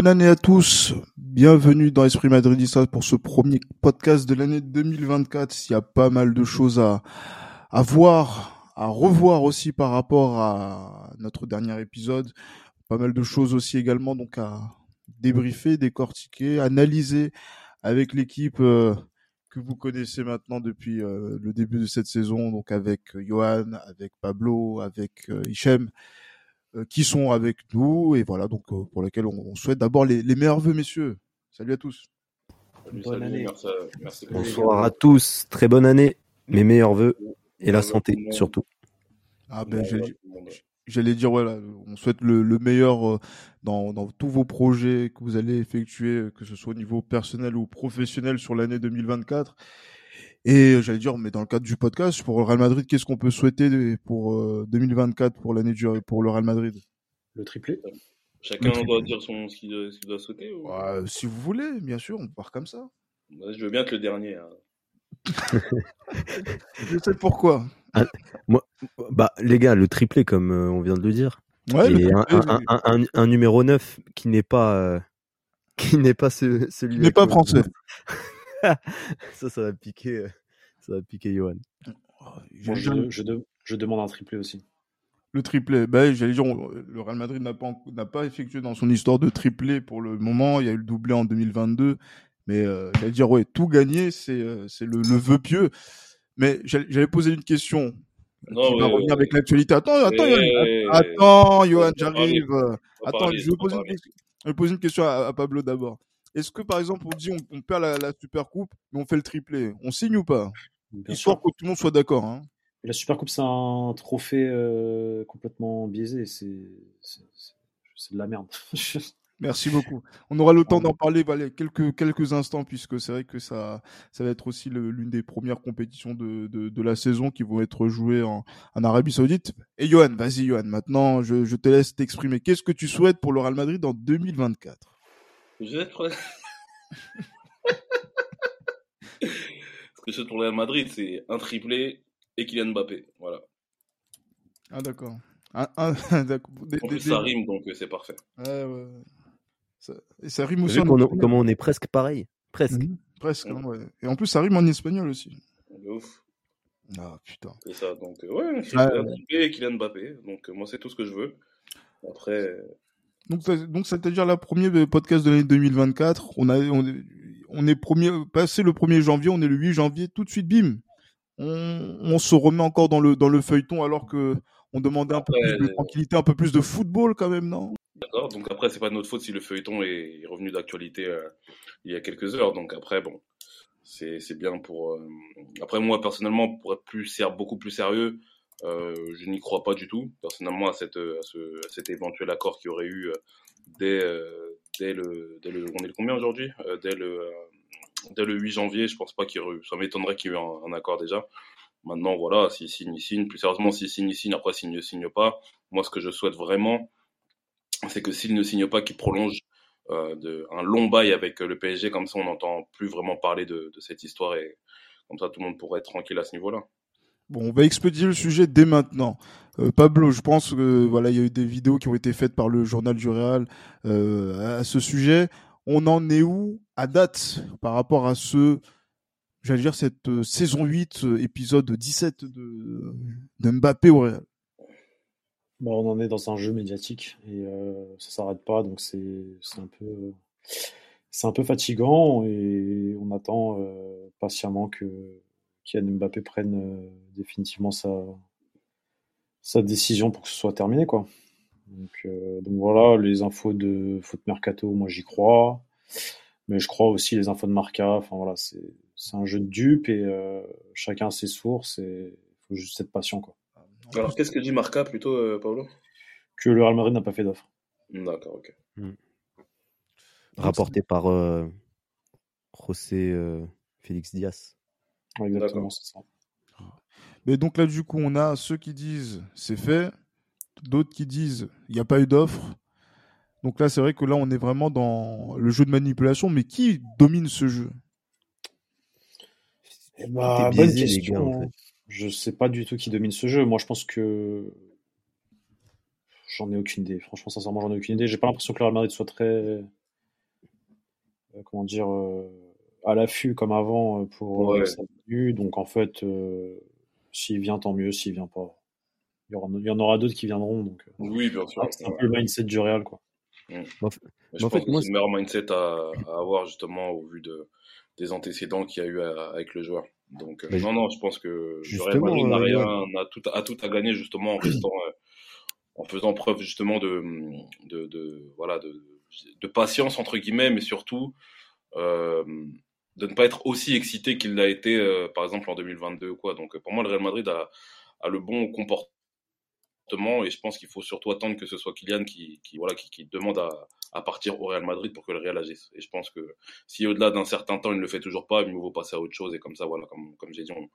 Bonne année à tous. Bienvenue dans Esprit Madridista pour ce premier podcast de l'année 2024. Il y a pas mal de choses à, à voir, à revoir aussi par rapport à notre dernier épisode. Pas mal de choses aussi également donc à débriefer, décortiquer, analyser avec l'équipe euh, que vous connaissez maintenant depuis euh, le début de cette saison, donc avec Johan, avec Pablo, avec euh, Hichem. Euh, qui sont avec nous et voilà donc euh, pour lesquels on, on souhaite d'abord les, les, meilleurs vœux messieurs. Salut à tous. Salut, bonne salut, année. Merci, merci Bonsoir à tous, très bonne année, mes meilleurs vœux et la santé surtout. Ah ben j'allais dire voilà, on souhaite le, le meilleur euh, dans, dans, tous vos projets que vous allez effectuer, que ce soit au niveau personnel ou professionnel sur l'année 2024. Et j'allais dire, mais dans le cadre du podcast, pour le Real Madrid, qu'est-ce qu'on peut souhaiter pour euh, 2024 pour l'année du pour le Real Madrid? Le triplé. Chacun le triplé. doit dire son, ce qu'il doit, doit, souhaiter. Ou... Ouais, si vous voulez, bien sûr, on part comme ça. Ouais, je veux bien être le dernier. Hein. je sais pourquoi. Ah, moi, bah, les gars, le triplé, comme euh, on vient de le dire. Ouais, et un, un, un, un, un numéro 9 qui n'est pas, euh, qui n'est pas ce, celui Qui n'est pas français. ça, ça va piquer, ça va piquer Johan. Bon, je, je, de, je, demande un triplé aussi. Le triplé, ben, j'allais dire, le Real Madrid n'a pas, n'a pas effectué dans son histoire de triplé pour le moment. Il y a eu le doublé en 2022, mais euh, j'allais dire, ouais, tout gagner, c'est, euh, c'est le, le vœu pieux. Mais j'allais poser une question. Non, qui va ouais, revenir avec l'actualité. Attends, attends, ouais, Johan, attends, Johan, j'arrive. Attends, parler, je vais poser une, question, je vais poser une question à, à Pablo d'abord. Est-ce que par exemple on dit on, on perd la, la, super coupe mais on fait le triplé, on signe ou pas? Bien Histoire sûr. que tout le monde soit d'accord. Hein. La super coupe c'est un trophée euh, complètement biaisé, c'est de la merde. Merci beaucoup. On aura le temps d'en parler voilà, quelques, quelques instants, puisque c'est vrai que ça, ça va être aussi l'une des premières compétitions de, de, de, la saison qui vont être jouées en, en Arabie Saoudite. Et Johan, vas-y Johan, maintenant je, je te laisse t'exprimer. Qu'est-ce que tu souhaites pour le Real Madrid en 2024 je vais être... Ce que je souhaite pour le Real Madrid, c'est un triplé et Kylian Mbappé. Voilà. Ah, d'accord. Un, d'accord. En plus, ça rime, donc c'est parfait. Ouais, ouais. Ça, et ça rime aussi en Comment on est presque pareil? Presque. Mmh, presque, ouais. Et en plus, ça rime en espagnol aussi. De ouf. Ah, putain. C'est ça, donc, ouais, c'est un triplé et Kylian Mbappé. Donc, moi, c'est tout ce que je veux. Après. Donc, donc c'est-à-dire la première podcast de l'année 2024. On a, on, on, est premier, passé le 1er janvier, on est le 8 janvier, tout de suite, bim. On, on se remet encore dans le, dans le feuilleton alors que on demandait un peu plus de tranquillité, un peu plus de football quand même, non? D'accord. Donc après, c'est pas de notre faute si le feuilleton est revenu d'actualité euh, il y a quelques heures. Donc après, bon, c'est bien pour. Euh... Après, moi personnellement, pour être plus beaucoup plus sérieux, euh, je n'y crois pas du tout, personnellement, à, à cet éventuel accord qu'il aurait eu dès, euh, dès, le. On est le combien aujourd'hui? Euh, dès, le, dès le 8 janvier, je pense pas qu'il y aurait eu. Ça m'étonnerait qu'il y ait eu un, accord déjà. Maintenant, voilà, s'il signe, il signe. Plus sérieusement, s'il signe, il signe. Après, s'il ne signe pas, moi, ce que je souhaite vraiment, c'est que s'il ne signe pas, qu'il prolonge euh, un long bail avec le PSG. Comme ça, on n'entend plus vraiment parler de cette histoire et comme ça, tout le monde pourrait être tranquille à ce niveau-là. On va expédier le sujet dès maintenant. Euh, Pablo, je pense que voilà, il y a eu des vidéos qui ont été faites par le journal du Real euh, à ce sujet. On en est où à date par rapport à ce, j'allais cette euh, saison 8, épisode 17 de, Mbappé au Real? On en est dans un jeu médiatique et ça s'arrête pas, donc c'est un peu c'est un peu fatigant et on attend patiemment que Kylian Mbappé prenne euh, définitivement sa, sa décision pour que ce soit terminé. Quoi. Donc, euh, donc voilà, les infos de foot mercato, moi j'y crois. Mais je crois aussi les infos de Marca. Enfin voilà, c'est un jeu de dupes et euh, chacun a ses sources et il faut juste être patient. Quoi. Alors qu'est-ce que dit Marca plutôt, euh, Paolo Que le Real Madrid n'a pas fait d'offre. D'accord, ok. Hmm. Rapporté par euh, José euh, Félix Diaz. Exactement, c'est ça. Mais donc là, du coup, on a ceux qui disent c'est fait, d'autres qui disent il n'y a pas eu d'offre. Donc là, c'est vrai que là, on est vraiment dans le jeu de manipulation. Mais qui domine ce jeu? Eh bah, bonne question. Hein. Je sais pas du tout qui domine ce jeu. Moi, je pense que j'en ai aucune idée. Franchement, sincèrement, j'en ai aucune idée. J'ai pas l'impression que le Real Madrid soit très, euh, comment dire, euh, à l'affût comme avant euh, pour sa Donc en fait, s'il vient, tant mieux. S'il vient pas, il y, en aura d'autres qui viendront. Donc, oui, bien sûr. C'est un peu le mindset du Real, quoi. Je pense que c'est le meilleur mindset à, avoir justement au vu de, des antécédents qu'il y a eu avec le joueur. Donc euh, non, non, je pense que le Real euh, a tout, a tout à gagner justement en restant, euh, en faisant preuve justement de, de, de voilà, de, de, patience entre guillemets, mais surtout de ne pas être aussi excité qu'il l'a été, par exemple en 2022 quoi. Donc pour moi, le Real Madrid a, le bon comportement et je pense qu'il faut surtout attendre que ce soit Kylian qui, voilà, qui, demande à, à, partir au Real Madrid pour que le Real agisse. Et je pense que si au-delà d'un certain temps il ne le fait toujours pas, il vaut passer à autre chose et comme ça, voilà, comme, comme j'ai dit, on,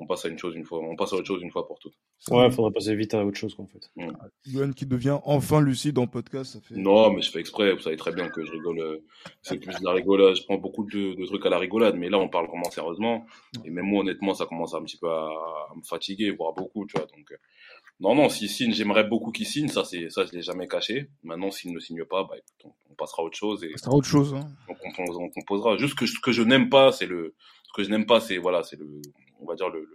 on, passe à une chose une fois, on passe à autre chose une fois pour toutes. Ouais, il faudrait passer vite à autre chose, en fait. Mmh. qui devient enfin lucide en podcast, ça fait. Non, mais je fais exprès. Vous savez très bien que je rigole. Euh, c'est plus de la rigolade. Je prends beaucoup de, de, trucs à la rigolade, mais là, on parle vraiment sérieusement. Et même moi, honnêtement, ça commence un petit peu à, à me fatiguer, voire beaucoup, tu vois. Donc, euh, non, non, s'il signe, j'aimerais beaucoup qu'il signe. Ça, c'est, ça, je l'ai jamais caché. Maintenant, s'il ne signe pas, bah, écoute, on, passera à autre chose. Et, passera à autre chose. Hein. On, on, on, composera. Juste que ce que je n'aime pas, c'est le, ce que je n'aime pas, c'est voilà, c'est le, on va dire le,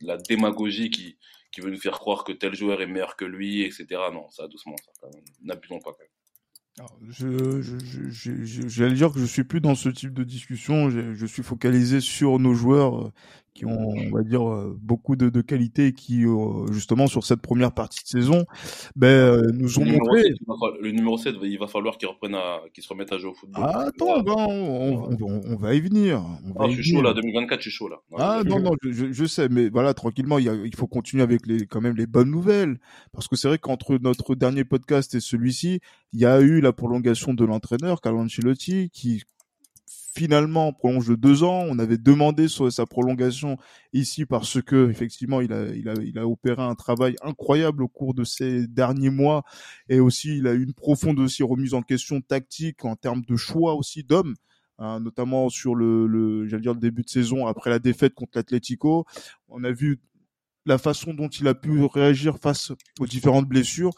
la démagogie qui, veut nous faire croire que tel joueur est meilleur que lui, etc. Non, ça, doucement, ça, n'abusons pas quand même. Je, je, j'allais dire que je suis plus dans ce type de discussion. Je, je suis focalisé sur nos joueurs qui ont, on va dire, euh, beaucoup de, de qualité et qui, euh, justement, sur cette première partie de saison, ben, euh, nous ont montré. le numéro 7, il va falloir qu'il reprenne à, qu'il se remette à jouer au football. Ah, attends, ben, on, on, on, va y venir. Ah, je suis chaud là, 2024, je suis chaud là. ah, non, non, je, je, sais, mais voilà, tranquillement, il, y a, il faut continuer avec les, quand même les bonnes nouvelles. Parce que c'est vrai qu'entre notre dernier podcast et celui-ci, il y a eu la prolongation de l'entraîneur, Carlo Ancelotti, qui finalement prolonge de deux ans. On avait demandé sa prolongation ici parce que effectivement il a, il a, il a opéré un travail incroyable au cours de ces derniers mois et aussi il a eu une profonde aussi remise en question tactique en termes de choix aussi d'hommes. Hein, notamment sur le, le j'allais dire le début de saison après la défaite contre l'Atlético. On a vu la façon dont il a pu réagir face aux différentes blessures.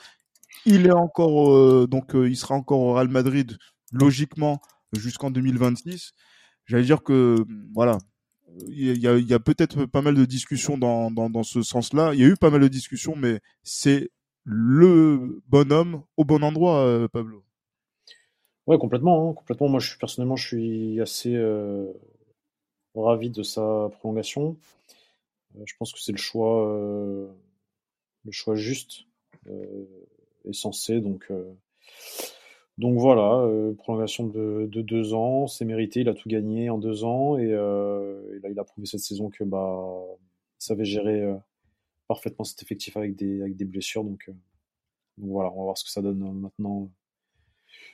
Il est encore euh, donc euh, il sera encore au Real Madrid logiquement jusqu'en 2026. J'allais dire que voilà, il y a, peut-être pas mal de discussions dans, dans, ce sens-là. Il y a eu pas mal de discussions, mais c'est le bonhomme au bon endroit, euh, Pablo. Ouais, complètement, hein, complètement. Moi, personnellement, je suis assez euh, ravi de sa prolongation. Euh, je pense que c'est le choix, le choix juste et sensé. Donc, donc voilà, euh, prolongation de, de, deux ans, c'est mérité, il a tout gagné en deux ans et, euh, il a prouvé cette saison que bah savait gérer euh, parfaitement cet effectif avec des blessures donc, donc voilà, on va voir ce que ça donne maintenant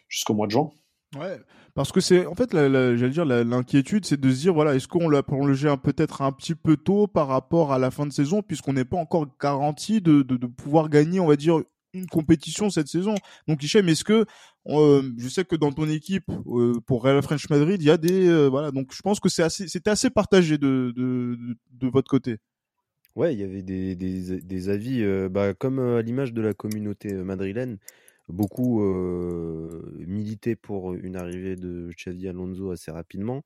jusqu'au mois de juin. Ouais, parce que c'est en fait, j'allais dire l'inquiétude, c'est de se dire voilà, est-ce qu'on l'a prolongé peut-être un petit peu tôt par rapport à la fin de saison, puisqu'on n'est pas encore garanti de, pouvoir gagner, on va dire une compétition cette saison. Donc Hichem, est-ce que euh, je sais que dans ton équipe euh, pour Real French Madrid, il y a des euh, voilà, donc je pense que c'est assez c'était assez partagé de, de, votre côté. Ouais, il y avait des, des, avis bah, comme à l'image de la communauté madrilène, beaucoup militaient pour une arrivée de Xavi Alonso assez rapidement.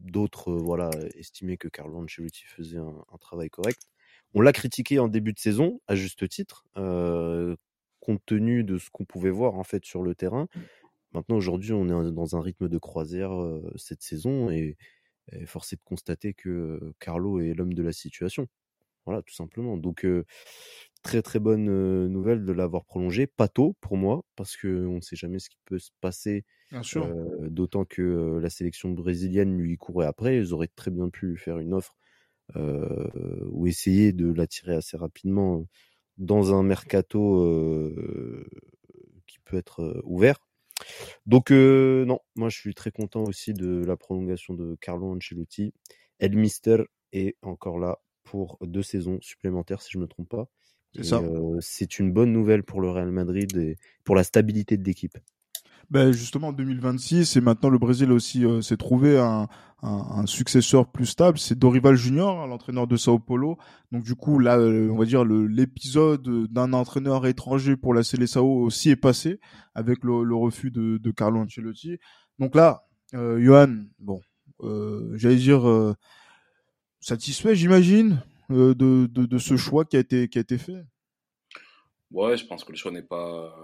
D'autres voilà, estimaient que Carlo Ancelotti faisait un travail correct. On l'a critiqué en début de saison, à juste titre, euh, compte tenu de ce qu'on pouvait voir en fait sur le terrain. Maintenant, aujourd'hui, on est dans un rythme de croisière euh, cette saison et, et force est de constater que Carlo est l'homme de la situation. Voilà, tout simplement. Donc, euh, très très bonne euh, nouvelle de l'avoir prolongé. Pas tôt pour moi, parce qu'on ne sait jamais ce qui peut se passer. Euh, D'autant que la sélection brésilienne lui courait après. Ils auraient très bien pu faire une offre ou essayer de l'attirer assez rapidement dans un mercato euh, qui peut être euh, ouvert. Donc euh, non, moi je suis très content aussi de la prolongation de Carlo Ancelotti. El Mister est encore là pour deux saisons supplémentaires si je me trompe pas. C'est ça. Euh, c'est une bonne nouvelle pour le Real Madrid et pour la stabilité de l'équipe. Ben justement, en 2026, et maintenant le Brésil aussi euh, s'est trouvé un, un, un, successeur plus stable, c'est Dorival Junior, hein, l'entraîneur de Sao Paulo. Donc du coup, là, euh, on va dire l'épisode d'un entraîneur étranger pour la Seleção aussi est passé avec le, le refus de, de, Carlo Ancelotti. Donc là, euh, Johan, bon, euh, j'allais dire euh, satisfait, j'imagine, de, de, de, ce choix qui a été qui a été fait? Ouais, je pense que le choix n'est pas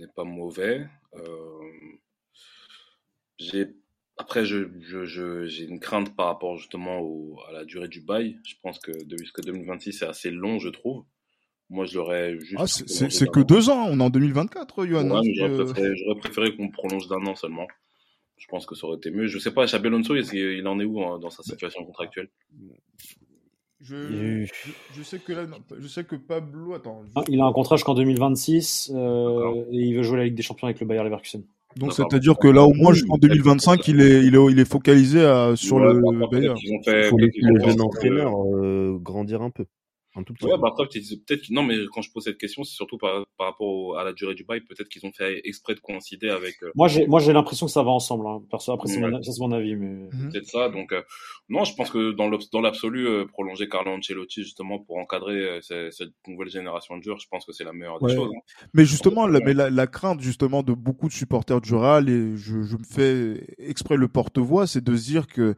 n'est pas mauvais. Euh, j'ai après, je, je, je, j'ai une crainte par rapport justement au, à la durée du bail. Je pense que jusqu'à 2026, c'est assez long, je trouve. Moi, je l'aurais juste. Ah, c'est, que deux ans. On est en 2024, Johan. Ouais, mais j'aurais, préféré, préféré qu'on prolonge d'un an seulement. Je pense que ça aurait été mieux. Je sais pas, Xabi Alonso, il en est où hein, dans sa situation contractuelle? Je, je, sais que là, je sais que Pablo, attends. Je... Ah, il a un contrat jusqu'en 2026 euh, et il veut jouer la Ligue des Champions avec le Bayer Leverkusen. Donc c'est-à-dire que là au moins jusqu'en 2025 il est il est il est focalisé à, sur ouais, le Bayer. Il faut laisser le jeune entraîneur euh, grandir un peu. Un tout petit ouais, peu. bah après, peut-être non, mais quand je pose cette question, c'est surtout par, par rapport au, à la durée du bail. Peut-être qu'ils ont fait exprès de coïncider avec. Euh... Moi, j'ai, moi, j'ai l'impression que ça va ensemble. Hein. Perso, après, c'est, ouais. mon, c'est mon avis, mais. Mm-hmm. Peut-être ça. Donc, euh, non, je pense que dans, dans l'absolu, euh, prolonger Carlo Ancelotti justement pour encadrer euh, cette, nouvelle génération de joueurs, je pense que c'est la meilleure ouais. des choses. Hein. Mais justement, la, mais la, la, crainte justement de beaucoup de supporters du Real et je, je me fais exprès le porte-voix, c'est de se dire que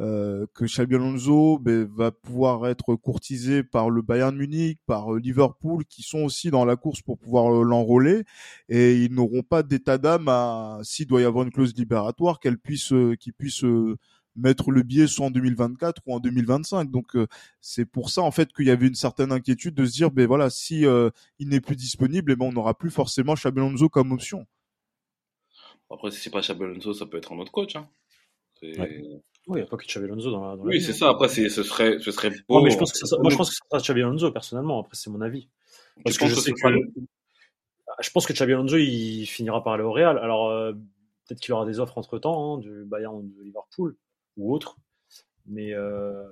euh, que Xabi Alonso ben, va pouvoir être courtisé par le Bayern Munich, par euh, Liverpool, qui sont aussi dans la course pour pouvoir euh, l'enrôler, et ils n'auront pas d'état d'âme à, s'il doit y avoir une clause libératoire, qu'elle puisse, euh, qu'ils puissent mettre le billet soit en 2024 ou en 2025. Donc c'est pour ça en fait qu'il y avait une certaine inquiétude de se dire ben voilà si il n'est plus disponible, et eh ben on n'aura plus forcément Xabi Alonso comme option. Après si c'est pas Xabi Alonso, ça peut être un autre coach. Hein. Ouais. Oui, il n'y a pas que Alonso dans la. Dans oui, c'est ça. Après, ce serait, ce serait beau. Ouais, mais je pense que ça, moi, je pense que ça sera Alonso, personnellement. Après, c'est mon avis. Parce que je, que sais que, je pense que Alonso, il finira par aller au Real. Alors, euh, peut-être qu'il aura des offres entre temps, hein, du Bayern ou de Liverpool ou autre. Mais, euh,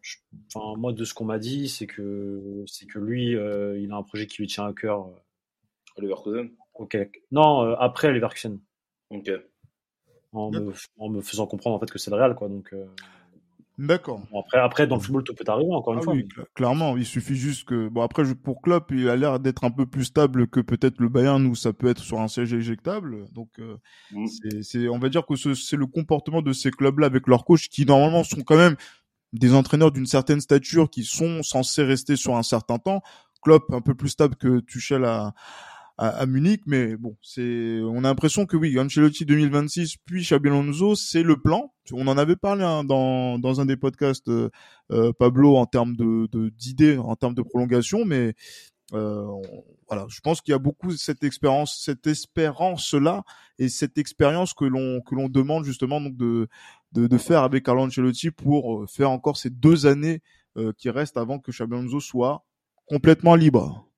je, enfin, moi, de ce qu'on m'a dit, c'est que, c'est que lui, euh, il a un projet qui lui tient à cœur. À Leverkusen? Ok. Non, euh, après Leverkusen. Ok en me, en me, faisant comprendre en fait que c'est le Real quoi donc euh... d'accord. bon, après après dans le football tout peut arriver encore une ah fois. oui, mais... clairement il suffit juste que bon après pour Klopp il a l'air d'être un peu plus stable que peut-être le Bayern où ça peut être sur un siège éjectable donc euh, mm. c'est on va dire que c'est le comportement de ces clubs là avec leurs coachs qui normalement sont quand même des entraîneurs d'une certaine stature qui sont censés rester sur un certain temps. Klopp un peu plus stable que Tuchel à à, Munich, mais bon, c'est, on a l'impression que oui, Ancelotti 2026 puis Xabi Alonso, c'est le plan. On en avait parlé hein, dans dans un des podcasts, euh, Pablo, en termes de d'idées, en termes de prolongation, mais euh, voilà, je pense qu'il y a beaucoup cette expérience, cette espérance là et cette expérience que l'on que l'on demande justement donc de, de faire avec Carlo Ancelotti pour faire encore ces deux années euh, qui restent avant que Xabi Alonso soit complètement libre.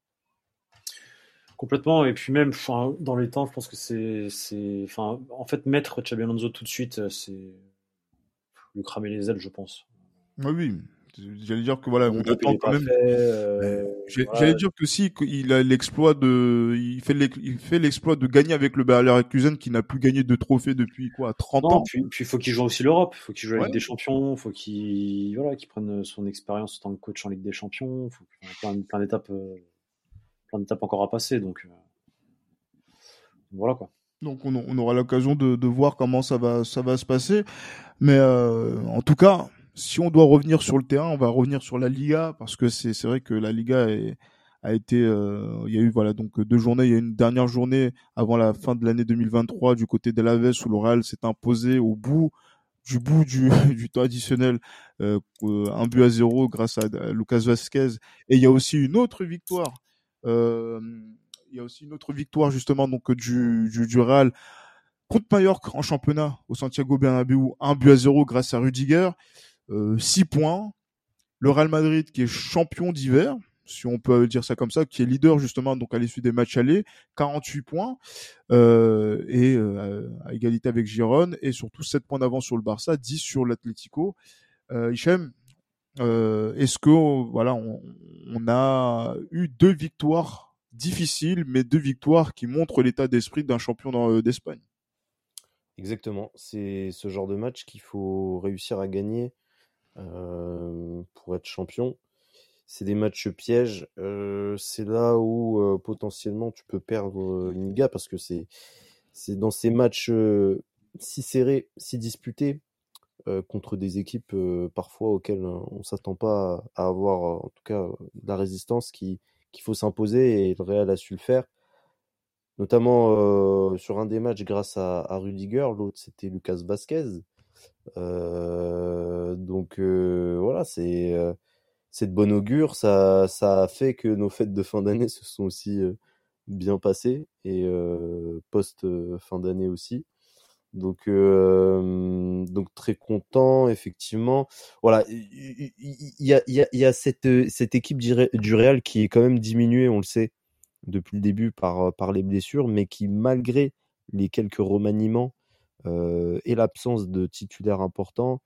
Complètement, et puis même enfin, dans les temps, je pense que c'est, enfin, en fait, mettre Xabi Alonso tout de suite, c'est lui cramer les ailes, je pense. Oui, oui. J'allais dire que voilà, on attend quand même. Euh, J'allais voilà. dire que si il a l'exploit de, il fait il l'exploit de gagner avec le Bayer Leverkusen qui n'a plus gagné de trophée depuis quoi 30 non, ans. Puis, puis faut qu'il joue aussi l'Europe, faut qu'il joue la ouais. Ligue des Champions, faut qu'il voilà, qu'il prenne son expérience en tant que coach en Ligue des Champions, faut plein, plein d'étapes. Euh plein d'étapes encore à passer. Donc, euh... voilà quoi. Donc on, aura l'occasion de, voir comment ça va, ça va se passer. Mais euh, en tout cas, si on doit revenir sur le terrain, on va revenir sur la Liga parce que c'est vrai que la Liga a été, euh, il y a eu voilà donc deux journées. Il y a une dernière journée avant la fin de l'année 2023 du côté de l'Aves où le Real s'est imposé au bout du bout du, temps additionnel, un but à zéro grâce à, Lucas Vasquez. Et il y a aussi une autre victoire il y a aussi une autre victoire justement donc du, du, du Real contre Mallorca en championnat au Santiago Bernabéu, un but à zéro grâce à Rudiger, euh, six points. Le Real Madrid qui est champion d'hiver, si on peut dire ça comme ça, qui est leader justement donc à l'issue des matchs allés, 48 points euh, et euh, à égalité avec Giron et surtout 7 points d'avance sur le Barça, 10 sur l'Atlético. Euh, Hichem, euh, est-ce que voilà, on, a eu deux victoires difficiles, mais deux victoires qui montrent l'état d'esprit d'un champion d'Espagne? Exactement, c'est ce genre de match qu'il faut réussir à gagner euh, pour être champion c'est des matchs pièges. Euh, c'est là où euh, potentiellement tu peux perdre une parce que c'est dans ces matchs si serrés, si disputés contre des équipes parfois auxquelles on s'attend pas à avoir en tout cas la résistance qui qu'il faut s'imposer et le Real a su le faire. Notamment sur un des matchs grâce à, à Rudiger, l'autre c'était Lucas Vasquez. donc voilà, c'est c'est de bon augure. Ça, ça a fait que nos fêtes de fin d'année se sont aussi bien passées et euh, post fin d'année aussi. Donc, donc très content, effectivement. Voilà, il y a, cette, équipe du Real qui est quand même diminuée, on le sait, depuis le début par, les blessures, mais qui, malgré les quelques remaniements et l'absence de titulaires importants,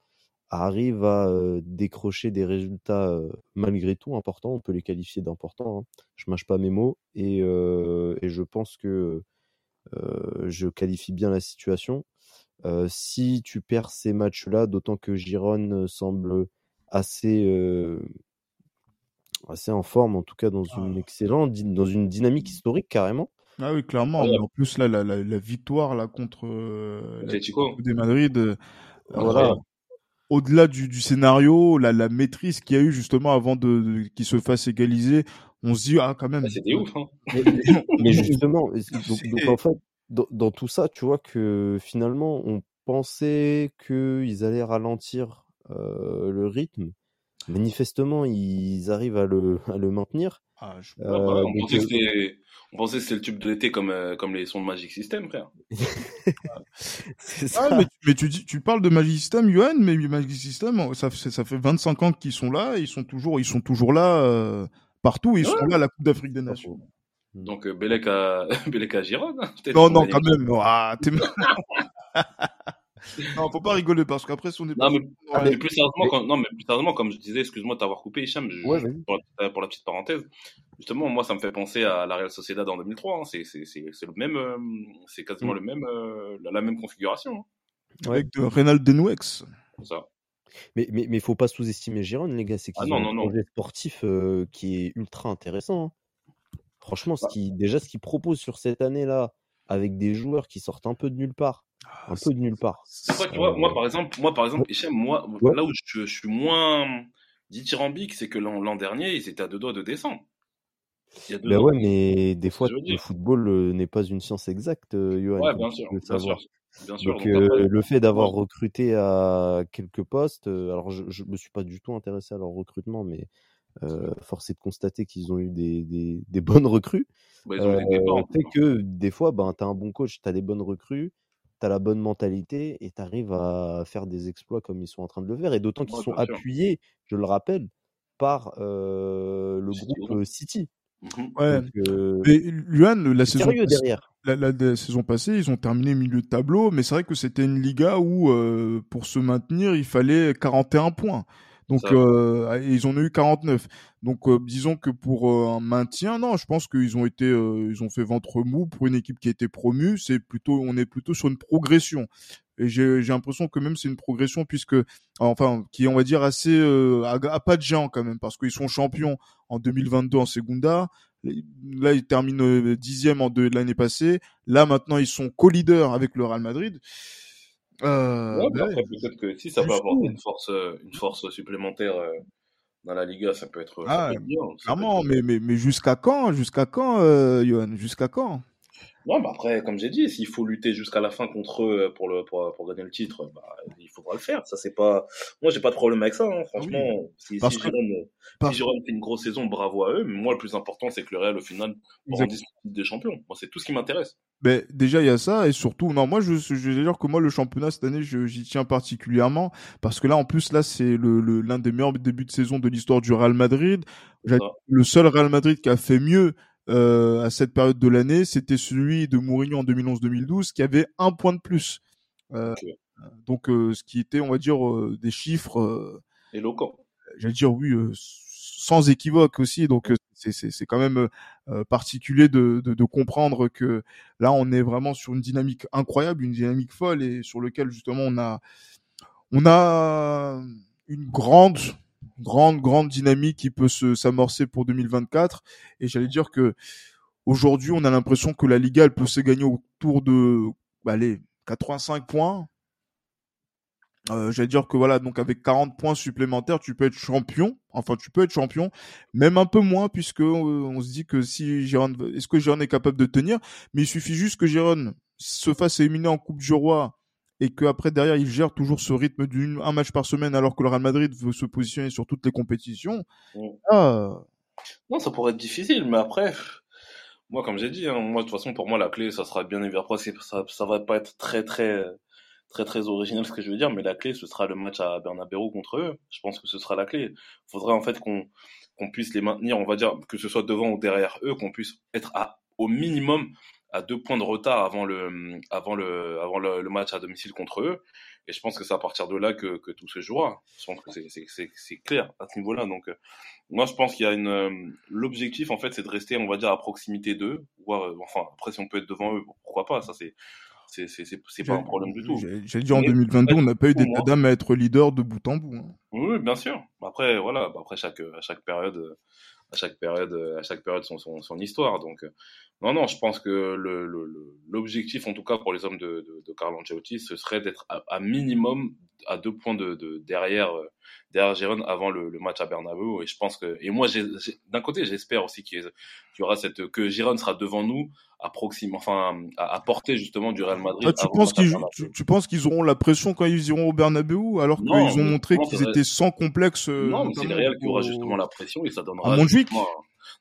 arrive à décrocher des résultats malgré tout importants. On peut les qualifier d'importants. Hein. Je mâche pas mes mots et je pense que je qualifie bien la situation. Si tu perds ces matchs-là, d'autant que Giron semble assez assez en forme, en tout cas dans une ah. excellente, dans une dynamique historique carrément. Ah oui, clairement. En plus là, la, la, la victoire là contre euh, de Madrid. voilà au-delà du, du, scénario, la, la maîtrise qu'il y a eu justement avant de, de qu'il se fasse égaliser, on se dit ah quand même. C'était ouf. Hein. Mais, justement, donc, en fait, dans, dans, tout ça, tu vois que finalement, on pensait qu'ils allaient ralentir euh, le rythme. Manifestement, ils arrivent à le, à le maintenir. Ah, je... euh, on, pensait que on pensait que c'était le tube de l'été comme, euh, comme les sons de Magic System, frère. ah, mais, mais, tu, dis, tu parles de Magic System, Yuan, mais Magic System, ça, ça fait 25 ans qu'ils sont là, ils sont toujours, ils sont toujours là euh, partout, ils sont là à la Coupe d'Afrique des Nations. Donc, euh, Belek à, Belek à Giron hein, Non, non, quand même. Ah, non, faut pas rigoler parce qu'après, si on est non, mais, plus sérieusement, comme, non, mais plus sérieusement, comme je disais, excuse-moi de t'avoir coupé, Hicham, pour, la, pour, la, petite parenthèse. Justement, moi, ça me fait penser à la Real Sociedad en 2003. Hein. C'est, c'est, c'est, le même, euh, c'est quasiment mm. le même, euh, la, même configuration. Hein. Avec de Reynald Denouex. Ça. Mais mais mais faut pas sous-estimer Giron, les gars. C'est ah qu'ils ah, non, ont un projet sportif euh, qui est ultra intéressant. Hein. Franchement, ce qui, déjà, ce qu'ils proposent sur cette année-là, avec des joueurs qui sortent un peu de nulle part, un peu de nulle part. tu vois, moi par exemple, moi par exemple, moi, là où je, suis moins dithyrambique, c'est que l'an dernier, ils étaient à deux doigts de descendre. Ben ouais, mais des fois, le football euh, n'est pas une science exacte, euh, Johan. Ouais, bien sûr, bien sûr. Donc, euh, le fait d'avoir recruté à quelques postes, alors je, je me suis pas du tout intéressé à leur recrutement, mais euh, force est de constater qu'ils ont eu des, des, des bonnes recrues. Bah, euh, fait que des fois, ben, tu as un bon coach, tu as des bonnes recrues, tu as la bonne mentalité et tu arrives à faire des exploits comme ils sont en train de le faire. Et d'autant qu'ils sont appuyés, je le rappelle, par euh, le groupe City. Mmh ouais. Donc, mais Luan, la saison, derrière? La, la, saison passée, ils ont terminé milieu de tableau, mais c'est vrai que c'était une Liga où, euh, pour se maintenir, il fallait 41 points. Donc euh, ils en ont eu 49. Donc euh, disons que pour euh, un maintien, non, je pense qu'ils ont été, euh, ils ont fait ventre mou pour une équipe qui a été promue. C'est plutôt, on est plutôt sur une progression. Et j'ai l'impression que même c'est une progression puisque, enfin, qui est on va dire assez à, à, pas de géant quand même parce qu'ils sont champions en 2022 en Segunda. Là, ils terminent dixième en deux de l'année passée. Là, maintenant, ils sont co-leaders avec le Real Madrid. Euh, ouais, après, peut-être que si ça peut apporter une force, euh, une force supplémentaire euh, dans la Liga, ça peut être, ah, ça peut être bien. Clairement, mais, mais, mais jusqu'à quand Jusqu'à quand, euh, Johan? Jusqu'à quand? Non, bah après, comme j'ai dit, s'il faut lutter jusqu'à la fin contre eux pour, le, pour, pour gagner le titre, bah, il faudra le faire. Ça, c'est pas. Moi, j'ai pas de problème avec ça, hein. franchement. Si, Parce si, que- Giron, parce- si Giron fait une grosse saison, bravo à eux. Mais moi, le plus important, c'est que le Real, au final, rendisse le titre des champions. Moi, c'est tout ce qui m'intéresse. Ben, déjà, il y a ça, et surtout, non, moi, je, je vais dire que moi, le championnat, cette année, j'y tiens particulièrement, parce que là, en plus, là, c'est le, le- l'un des meilleurs débuts de saison de l'histoire du Real Madrid. Le seul Real Madrid qui a fait mieux, euh, à cette période de l'année, c'était celui de Mourinho en 2011-2012, qui avait un point de plus. Euh, donc, euh, ce qui était, on va dire, des chiffres, euh, Éloquent. j'allais dire oui sans équivoque aussi donc c'est quand même particulier de, de de comprendre que là on est vraiment sur une dynamique incroyable une dynamique folle et sur lequel justement on a on a une grande grande grande dynamique qui peut se s'amorcer pour 2024 et j'allais dire que aujourd'hui on a l'impression que la Liga elle peut se gagner autour de bah, allez 85 points. Euh, j'allais dire que voilà, donc avec 40 points supplémentaires, tu peux être champion. Enfin, tu peux être champion, même un peu moins puisque euh, on se dit que si Giron, est-ce que Giron est capable de tenir? Mais il suffit juste que Giron se fasse éliminer en Coupe du Roi et que après derrière il gère toujours ce rythme d'un match par semaine alors que le Real Madrid veut se positionner sur toutes les compétitions. Mm. Ah, Non, ça pourrait être difficile, mais après, moi, comme j'ai dit, hein, moi, de toute façon, pour moi, la clé, ça sera bien évidemment. Après, ça, ça va pas être très, très, très, très original ce que je veux dire, mais la clé, ce sera le match à Bernabeu contre eux. Je pense que ce sera la clé. Il faudrait, en fait, qu'on, qu'on puisse les maintenir, on va dire, que ce soit devant ou derrière eux, qu'on puisse être à, au minimum à deux points de retard avant le, avant le, avant le, le match à domicile contre eux. Et je pense que c'est à partir de là que, que tout se jouera. Je pense que c'est, c'est, c'est, c'est clair à ce niveau-là. Donc, euh, moi, je pense qu'il y a une. euh, L'objectif, en fait, c'est de rester, on va dire, à proximité d'eux. Voire, euh, enfin, après, si on peut être devant eux, pourquoi pas Ça, c'est, c'est, c'est, c'est, c'est pas un problème du tout. J'allais dire en Mais, 2022, on n'a pas eu moi- d'âme à être leader de bout en bout. hein. Oui, bien sûr. Après, voilà, bah, après chaque, à chaque période, euh, à chaque période, euh, à chaque période son, son, son histoire. Donc, euh, non, non, je pense que l'objectif, en tout cas pour les hommes de, de, de Carlo Ancelotti, ce serait d'être à, à minimum à deux points de, de derrière, euh, derrière Gérone avant le, le match à Bernabeu. Et je pense que, et moi, d'un côté, j'espère aussi qu'il y, aura cette, que Gérone sera devant nous à proxime, enfin, à, à portée justement du Real Madrid. Ah, tu penses qu'ils tu, tu penses qu'ils auront la pression quand ils iront au Bernabeu alors qu'ils ont montré qu'ils étaient sans complexe euh, Non, mais c'est le Real qui aura au- justement la pression et ça donnera. à Montjuic justement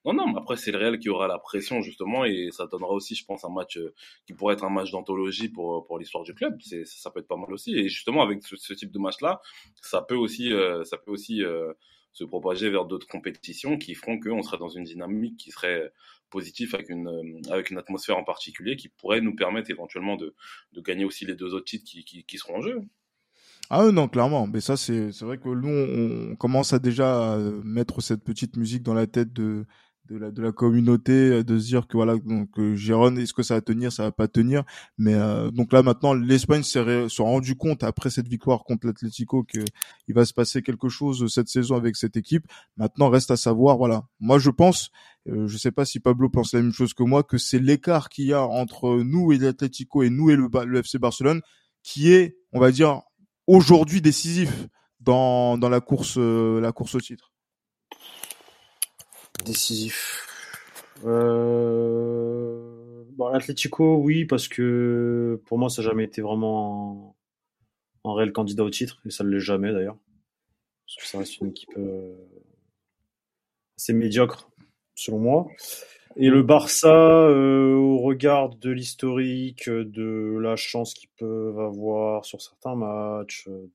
Non, non, mais après c'est le Real qui aura la pression justement et ça donnera aussi, je pense, un match euh, qui pourrait être un match d'anthologie pour pour l'histoire du club. C'est ça peut être pas mal aussi et justement avec ce, type de match-là, ça peut aussi euh, ça peut aussi euh, se propager vers d'autres compétitions qui feront qu'on serait dans une dynamique qui serait positive avec une euh, avec une atmosphère en particulier qui pourrait nous permettre éventuellement de de gagner aussi les deux autres titres qui, qui seront en jeu. Ah non, clairement. Mais ça, c'est vrai que nous, on, on commence à déjà euh, mettre cette petite musique dans la tête de de la de la communauté, euh, de se dire que voilà, donc euh, Gérone, est-ce que ça va tenir, ça va pas tenir? Mais euh, donc là maintenant, l'Espagne s'est rendu compte après cette victoire contre l'Atlético que il va se passer quelque chose cette saison avec cette équipe. Maintenant, reste à savoir, voilà. Moi, je pense, euh, je sais pas si Pablo pense la même chose que moi, que c'est l'écart qu'il y a entre nous et l'Atlético et nous et le, le FC Barcelone qui est, on va dire, aujourd'hui décisif dans, dans la course euh, la course au titre? Décisif. Euh... Bon, L'Atlético, oui, parce que pour moi, ça n'a jamais été vraiment un, un réel candidat au titre, et ça ne l'est jamais d'ailleurs. Parce que ça reste une équipe euh, assez médiocre, selon moi. Et le Barça, euh, au regard de l'historique, de la chance qu'ils peuvent avoir sur certains matchs, euh,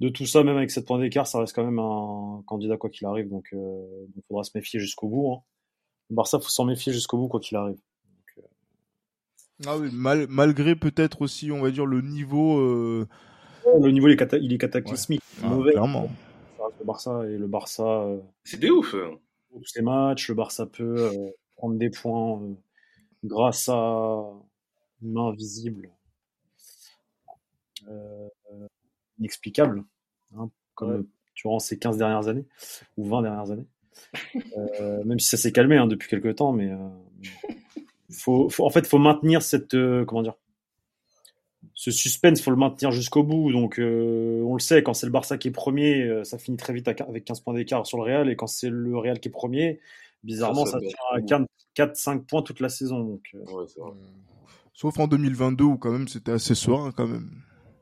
de tout ça, même avec 7 points d'écart, ça reste quand même un candidat quoi qu'il arrive. Donc, il faudra se méfier jusqu'au bout. Hein. Le Barça, faut s'en méfier jusqu'au bout quoi qu'il arrive. Donc, euh, Ah oui, mal, malgré peut-être aussi, on va dire, le niveau. Euh... Le niveau, il est, cata il est cataclysmique. Ah, mauvais. clairement. Ça reste le Barça. Et le Barça, euh, C'est des ouf. Tous les matchs, le Barça peut euh, prendre des points euh, grâce à une main visible. Euh, inexplicable, hein, comme Ouais. durant ces 15 dernières années, ou 20 dernières années. Même si ça s'est calmé hein, depuis quelques temps, mais faut, faut- en fait, faut maintenir cette, comment dire, ce suspense, faut le maintenir jusqu'au bout. Donc, euh, on le sait, quand c'est le Barça qui est premier, euh, ça finit très vite à avec 15 points d'écart sur le Real, et quand c'est le Real qui est premier, bizarrement, Ça, ça, ça tient à 4-5 points toute la saison. Donc, euh, Ouais, c'est vrai. Sauf en 2022 où quand même c'était assez serein quand même.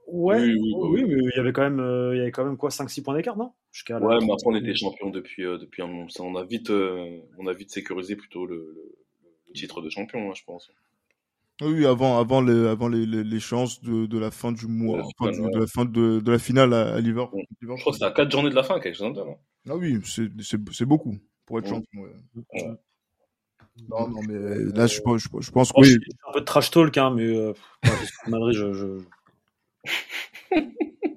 Ouais, Oui, oui, oui, oui. mais il y avait quand même, euh, il y avait quand même quoi, 5-6 points d'écart, non? Ouais, mais après on 30e. était champion depuis euh, depuis un moment. Ça, on a vite euh, on a vite sécurisé plutôt le titre de champion, hein, je pense. Oui, avant, avant les, avant les, les, les chances de, de la fin du mois, De la enfin, finale, du- ouais. de la fin de, de la finale à, à Liverpool. Je crois que c'est à 4 journées de la fin, quelque chose comme ça. non? Ah oui, c'est, beaucoup pour être Ouais. champion. ouais. Ouais. Non, non, mais là, je, pense- je, je pense que Oh, oui. je suis un peu de trash talk, hein, mais euh, que Madrid, je, je...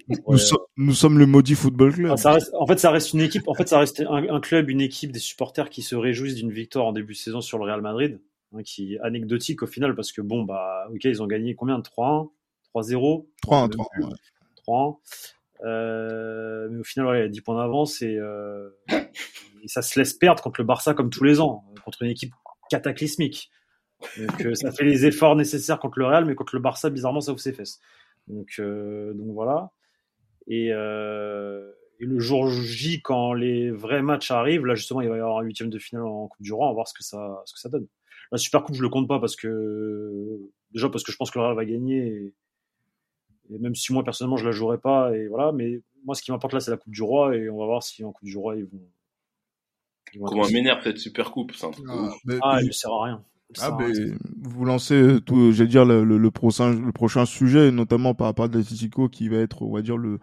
Nous, Ouais. sommes, nous sommes le maudit football club. Ah, ça reste, en fait, ça reste une équipe. En fait, ça reste un, un club, une équipe, des supporters qui se réjouissent d'une victoire en début de saison sur le Real Madrid, hein, qui est anecdotique au final parce que bon, bah, ok, ils ont gagné combien? de 3-1, 3-0, 3 Même 3 plus. 3-1. Euh, mais au final, ouais, il y a 10 points d'avance et, euh, et ça se laisse perdre contre le Barça comme tous les ans, contre une équipe cataclysmique. Donc, euh, ça fait les efforts nécessaires contre le Real, mais contre le Barça, bizarrement, ça ouvre ses fesses. Donc, euh, donc voilà. Et, euh, et le jour J, quand les vrais matchs arrivent, là justement, il va y avoir un huitième de finale en Coupe du Roi, on va voir ce que ça, ce que ça donne. La Super Coupe, je le compte pas parce que déjà parce que je pense que le Real va gagner. Et, et même si moi personnellement je la jouerai pas, et voilà. Mais moi, ce qui m'importe là, c'est la Coupe du Roi, et on va voir si en Coupe du Roi ils vont. ils vont Comment m'énerve cette super coupe, c'est un truc Ah, mais- Ah, il ne sert à rien. Ah, ben, vous lancez tout, j'allais dire le, le, le prochain, le prochain sujet, notamment par rapport à l'Atletico qui va être, on va dire, le,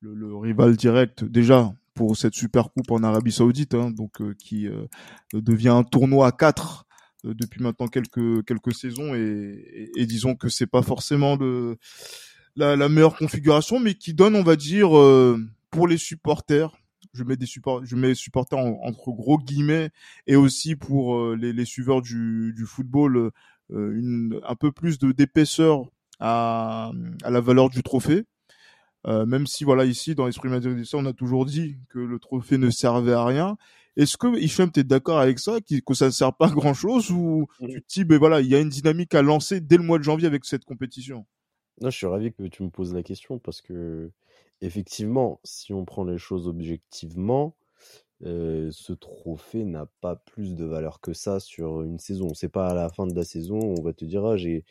le, le rival direct déjà pour cette super coupe en Arabie Saoudite, hein, donc euh, qui euh, devient un tournoi à 4 depuis maintenant quelques quelques saisons et, disons que c'est pas forcément la, meilleure configuration, mais qui donne, on va dire, euh, pour les supporters. Je mets des support, je mets supporters en- entre gros guillemets et aussi pour euh, les, les suiveurs du, du football euh, un peu plus de d'épaisseur à, à la valeur du trophée. Euh, même si voilà ici dans l'esprit madridista on a toujours dit que le trophée ne servait à rien. Est-ce que Hicham t'es d'accord avec ça, que ça ne sert pas à grand chose ou Mhm. tu te dis ben voilà il y a une dynamique à lancer dès le mois de janvier avec cette compétition? Non, je suis ravi que tu me poses la question parce que, effectivement, si on prend les choses objectivement, euh, ce trophée n'a pas plus de valeur que ça sur une saison. C'est pas à la fin de la saison, on va te dire, ah, j'ai,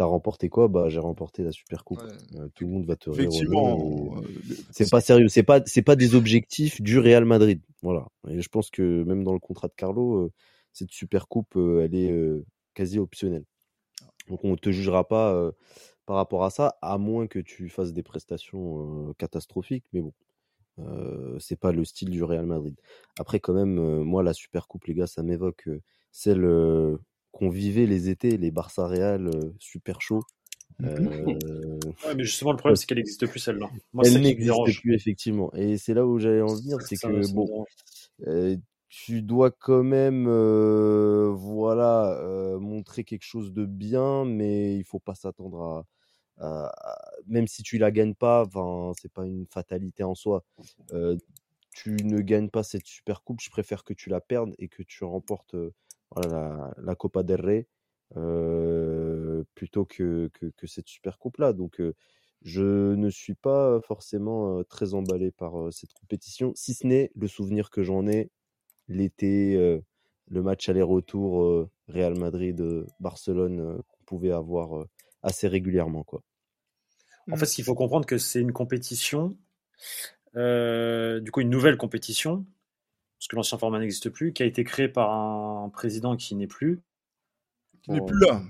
t'as remporté quoi? Bah, j'ai remporté la Super Coupe. Ouais. Euh, tout le monde va te Effectivement, et euh, C'est pas sérieux, c'est pas, c'est pas des objectifs du Real Madrid. Voilà. Et je pense que même dans le contrat de Carlo, euh, cette Super Coupe, elle est quasi optionnelle. Donc on te jugera pas euh, par rapport à ça, à moins que tu fasses des prestations euh, catastrophiques. Mais bon, euh, c'est pas le style du Real Madrid. Après, quand même, moi, la Super Coupe, les gars, ça m'évoque celle qu'on vivait les étés, les Barça Real euh, super chauds. Euh, Ouais, mais justement, le problème, c'est qu'elle n'existe plus celle-là. Moi, c'est elle n'existe plus, effectivement. Et c'est là où j'allais en venir, c'est que ça bon, euh, tu dois quand même, euh, voilà, euh, montrer quelque chose de bien, mais il faut pas s'attendre à, à- à- même si tu la gagnes pas, c'est pas une fatalité en soi. Euh, tu ne gagnes pas cette super coupe, je préfère que tu la perdes et que tu remportes euh, voilà, la, la Copa del Rey euh, plutôt que, que, que cette super coupe là. Donc euh, je ne suis pas forcément euh, très emballé par euh, cette compétition, si ce n'est le souvenir que j'en ai l'été, euh, le match aller-retour euh, Real Madrid-Barcelone euh, qu'on pouvait avoir euh, assez régulièrement. Quoi. En fait, il faut comprendre que c'est une compétition, euh, du coup, une nouvelle compétition, parce que l'ancien format n'existe plus, qui a été créée par un président qui n'est plus. qui n'est plus là.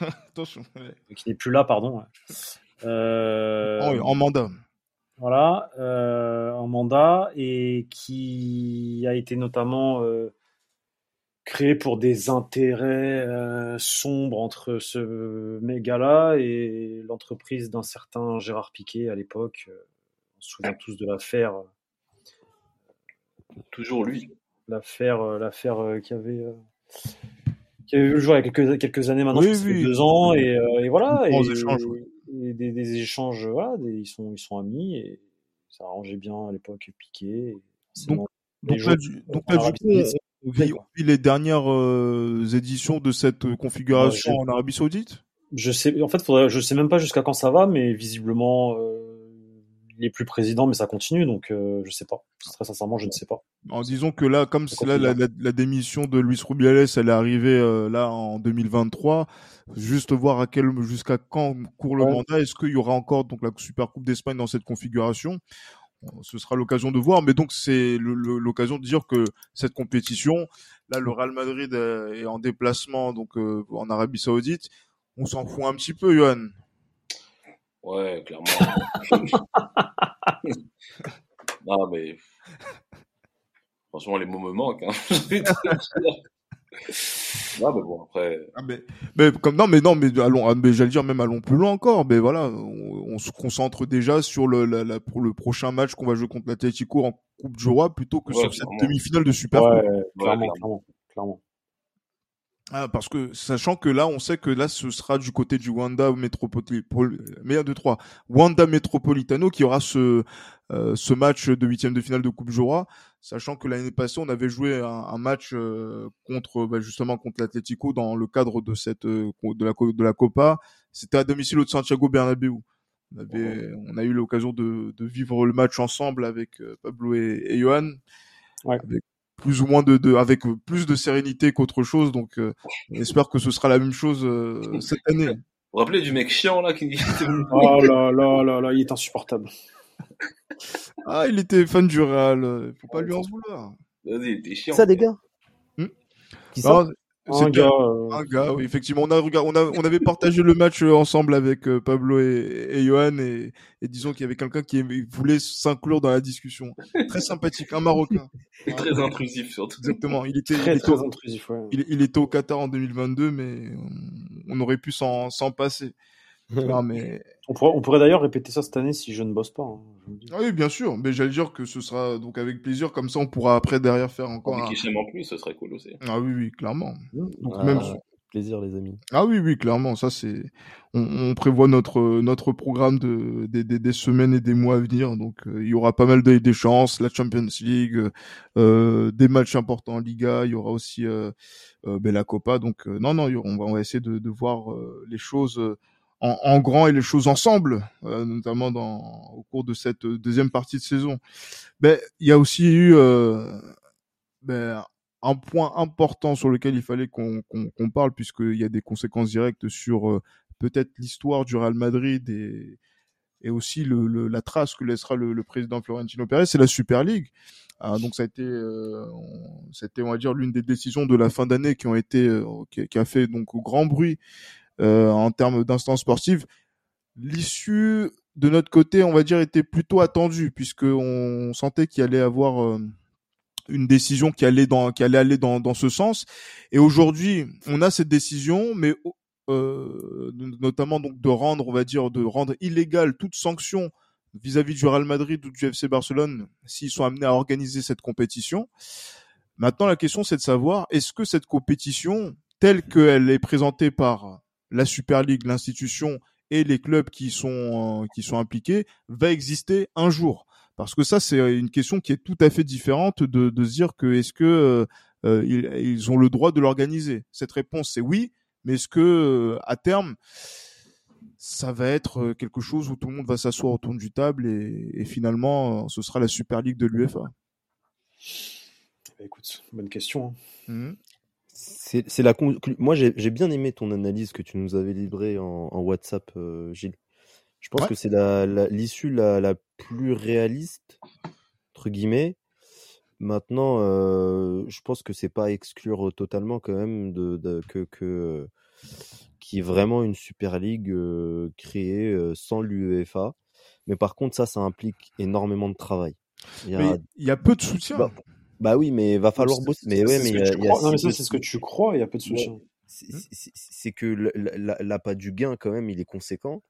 Attention. ouais. Qui n'est plus là, pardon. Euh, En, en mandat. Voilà, euh, en mandat et qui a été notamment euh, créé pour des intérêts euh, sombres entre ce méga-là et l'entreprise d'un certain Gérard Piquet à l'époque. Euh, On se souvient tous de l'affaire, Toujours lui. l'affaire, euh, l'affaire euh, qui avait. euh, qui avait vu le jour il y a quelques, quelques années maintenant, Oui, fait oui. deux ans, et, euh, et voilà. Des et, échanges, oui. et des, des échanges, voilà, des- ils, sont, ils sont amis, et ça arrangeait bien à l'époque Piqué. Donc les là, du, donc là, du coup, on, vit, on vit les dernières euh, éditions de cette configuration Ouais, je- en Arabie Saoudite? Je sais, en fait, faudrait, je sais même pas jusqu'à quand ça va, mais visiblement, euh, il est plus président, mais ça continue, donc euh, je sais pas. Très sincèrement, je ne sais pas. En disant que là, comme là, la, continue. la- la démission de Luis Rubiales, elle est arrivée euh, là en 2023. Juste voir à quel, jusqu'à quand court le Ouais. mandat. Est-ce qu'il y aura encore donc la Super Coupe d'Espagne dans cette configuration? Ce sera l'occasion de voir. Mais donc c'est l'occasion de dire que cette compétition, là, le Real Madrid euh, est en déplacement donc euh, en Arabie Saoudite. On s'en fout un petit peu, Johan. Ouais, clairement. non, mais franchement, les mots me manquent. Hein. Non, mais bon, après, Ah, mais, mais comme non mais non mais allons ah, mais j'allais dire même allons plus loin encore mais voilà on, on se concentre déjà sur le la, la- pour le prochain match qu'on va jouer contre l'Atlético en Coupe du Roi plutôt que Ouais, sur cette demi-finale de Super Ouais, Coupe. clairement, clairement. clairement, clairement. Ah, parce que sachant que là on sait que là ce sera du côté du Wanda Metropolitano mais deux trois. Wanda Metropolitano qui aura ce euh, ce match de huitième de finale de Coupe Roi sachant que l'année passée on avait joué un, un match euh, contre bah, justement contre l'Atlético dans le cadre de cette euh, de la de la Copa. C'était à domicile au Santiago Bernabéu. On avait on a eu l'occasion de, de vivre le match ensemble avec euh, Pablo et, et Johan. Ouais. avec plus ou moins de, de avec plus de sérénité qu'autre chose donc euh, on espère que ce sera la même chose euh, cette année vous vous rappelez du mec chiant là qui était venu Oh là là là là, il est insupportable. ah il était fan du Real euh, faut pas lui en vouloir Vas-y, t'es chiant. Ça, des gars Hmm Qui ça Non, Un gars, euh, un gars oui effectivement on a regardé on a on avait partagé le match euh, ensemble avec euh, Pablo et, et Johan et, et disons qu'il y avait quelqu'un qui aimait- voulait s'inclure dans la discussion très sympathique un Marocain Très intrusif surtout. exactement il était, il très était très au- intrusif, ouais. il, il était au Qatar en 2022, mais on, on aurait pu s'en s'en passer. Non, mais On pourrait, on pourrait d'ailleurs répéter ça cette année si je ne bosse pas. hein, ah oui, bien sûr. Mais j'allais dire que ce sera donc avec plaisir. Comme ça, on pourra après derrière faire encore. Avec un- Hichem en plus, ce serait cool aussi. Ah oui, oui, clairement. Donc Ah, même. Plaisir, les amis. Ah oui, oui, clairement. Ça c'est. On, on prévoit notre notre programme de des, des, des semaines et des mois à venir. Donc euh, il y aura pas mal de- d'échéances, la Champions League, euh, des matchs importants en Liga. Il y aura aussi euh, euh, ben, la Copa. Donc euh, non, non, aura- on va on va essayer de, de voir euh, les choses euh, en, en grand et les choses ensemble, euh, notamment dans au cours de cette deuxième partie de saison. Ben il y a aussi eu euh, ben, un point important sur lequel il fallait qu'on qu'on qu'on parle puisqu'il y a des conséquences directes sur euh, peut-être l'histoire du Real Madrid et et aussi le, le- la trace que laissera le, le président Florentino Pérez, c'est la Super League. Ah, donc ça a été, euh, c'était on va dire l'une des décisions de la fin d'année qui ont été, euh, qui, qui a fait donc grand bruit en termes d'instance sportive. L'issue de notre côté, on va dire, était plutôt attendue puisque on sentait qu'il allait avoir euh, une décision qui allait dans qui allait aller dans dans ce sens. Et aujourd'hui, on a cette décision, mais euh, notamment donc de rendre, on va dire, de rendre illégale toute sanction vis-à-vis du Real Madrid ou du FC Barcelone s'ils sont amenés à organiser cette compétition. Maintenant, la question c'est de savoir est-ce que cette compétition, telle qu'elle est présentée par la Super League, l'institution et les clubs qui sont euh, qui sont impliqués, va exister un jour Parce que ça, c'est une question qui est tout à fait différente de, de se dire que est-ce que euh, euh, ils, ils ont le droit de l'organiser Cette réponse, c'est oui, mais est-ce que euh, à terme, ça va être euh, quelque chose où tout le monde va s'asseoir autour du table et, et finalement, euh, ce sera la Super League de l'UEFA? Bah, écoute, bonne question. hein. Mhm. C'est la conclu- Moi, j'ai bien aimé ton analyse que tu nous avais livrée en, en WhatsApp, euh, Gilles. Je pense Ouais. que c'est la, la- l'issue la, la plus réaliste, entre guillemets. Maintenant, euh, je pense que c'est pas à exclure totalement quand même de, de- que, que qu'il y ait vraiment une Super League euh, créée euh, sans l'UEFA. Mais par contre, ça, ça implique énormément de travail. Il y a- Mais il y a peu de soutien. Bah, Bah oui, mais va falloir bosser. Mais ouais, mais que il y a- tu il y a crois. Non, mais ça, c'est ce que tu crois, il y a peu de Ouais. soutien. c'est que l'appât du gain, quand même, il est conséquent.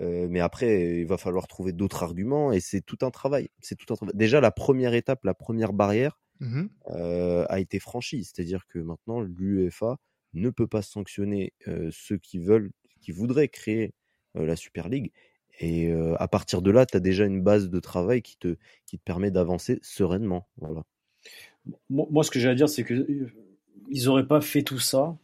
Euh, mais après, il va falloir trouver d'autres arguments et c'est tout un travail. C'est tout un travail. Déjà, la première étape, la première barrière Mhm. euh, a été franchie. C'est-à-dire que maintenant, l'UEFA ne peut pas sanctionner euh, ceux qui veulent, qui voudraient créer euh, la Super League. Et euh, à partir de là, tu as déjà une base de travail qui te, qui te permet d'avancer sereinement. Voilà. Moi, moi, ce que j'ai à dire, c'est que euh, ils auraient pas fait tout ça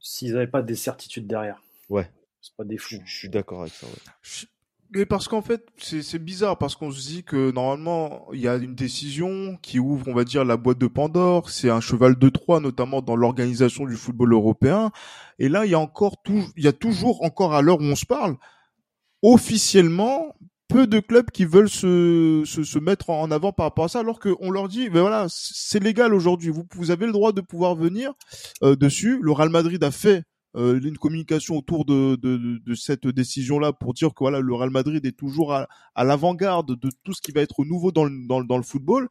s'ils n'avaient pas des certitudes derrière. Ouais. C'est pas des fous. Je je suis d'accord avec ça. ouais. Mais parce qu'en fait, c'est bizarre, parce qu'on se dit que normalement, il y a une décision qui ouvre, on va dire, la boîte de Pandore. C'est un cheval de Troie, notamment dans l'organisation du football européen. Et là, il y a encore tout, il y a toujours encore à l'heure où on se parle, officiellement, peu de clubs qui veulent se, se, se mettre en avant par rapport à ça, alors qu'on leur dit, ben voilà, c'est légal aujourd'hui. Vous, vous avez le droit de pouvoir venir euh, dessus. Le Real Madrid a fait euh, une communication autour de, de, de cette décision-là pour dire que voilà, le Real Madrid est toujours à, à l'avant-garde de tout ce qui va être nouveau dans le, dans, dans le football.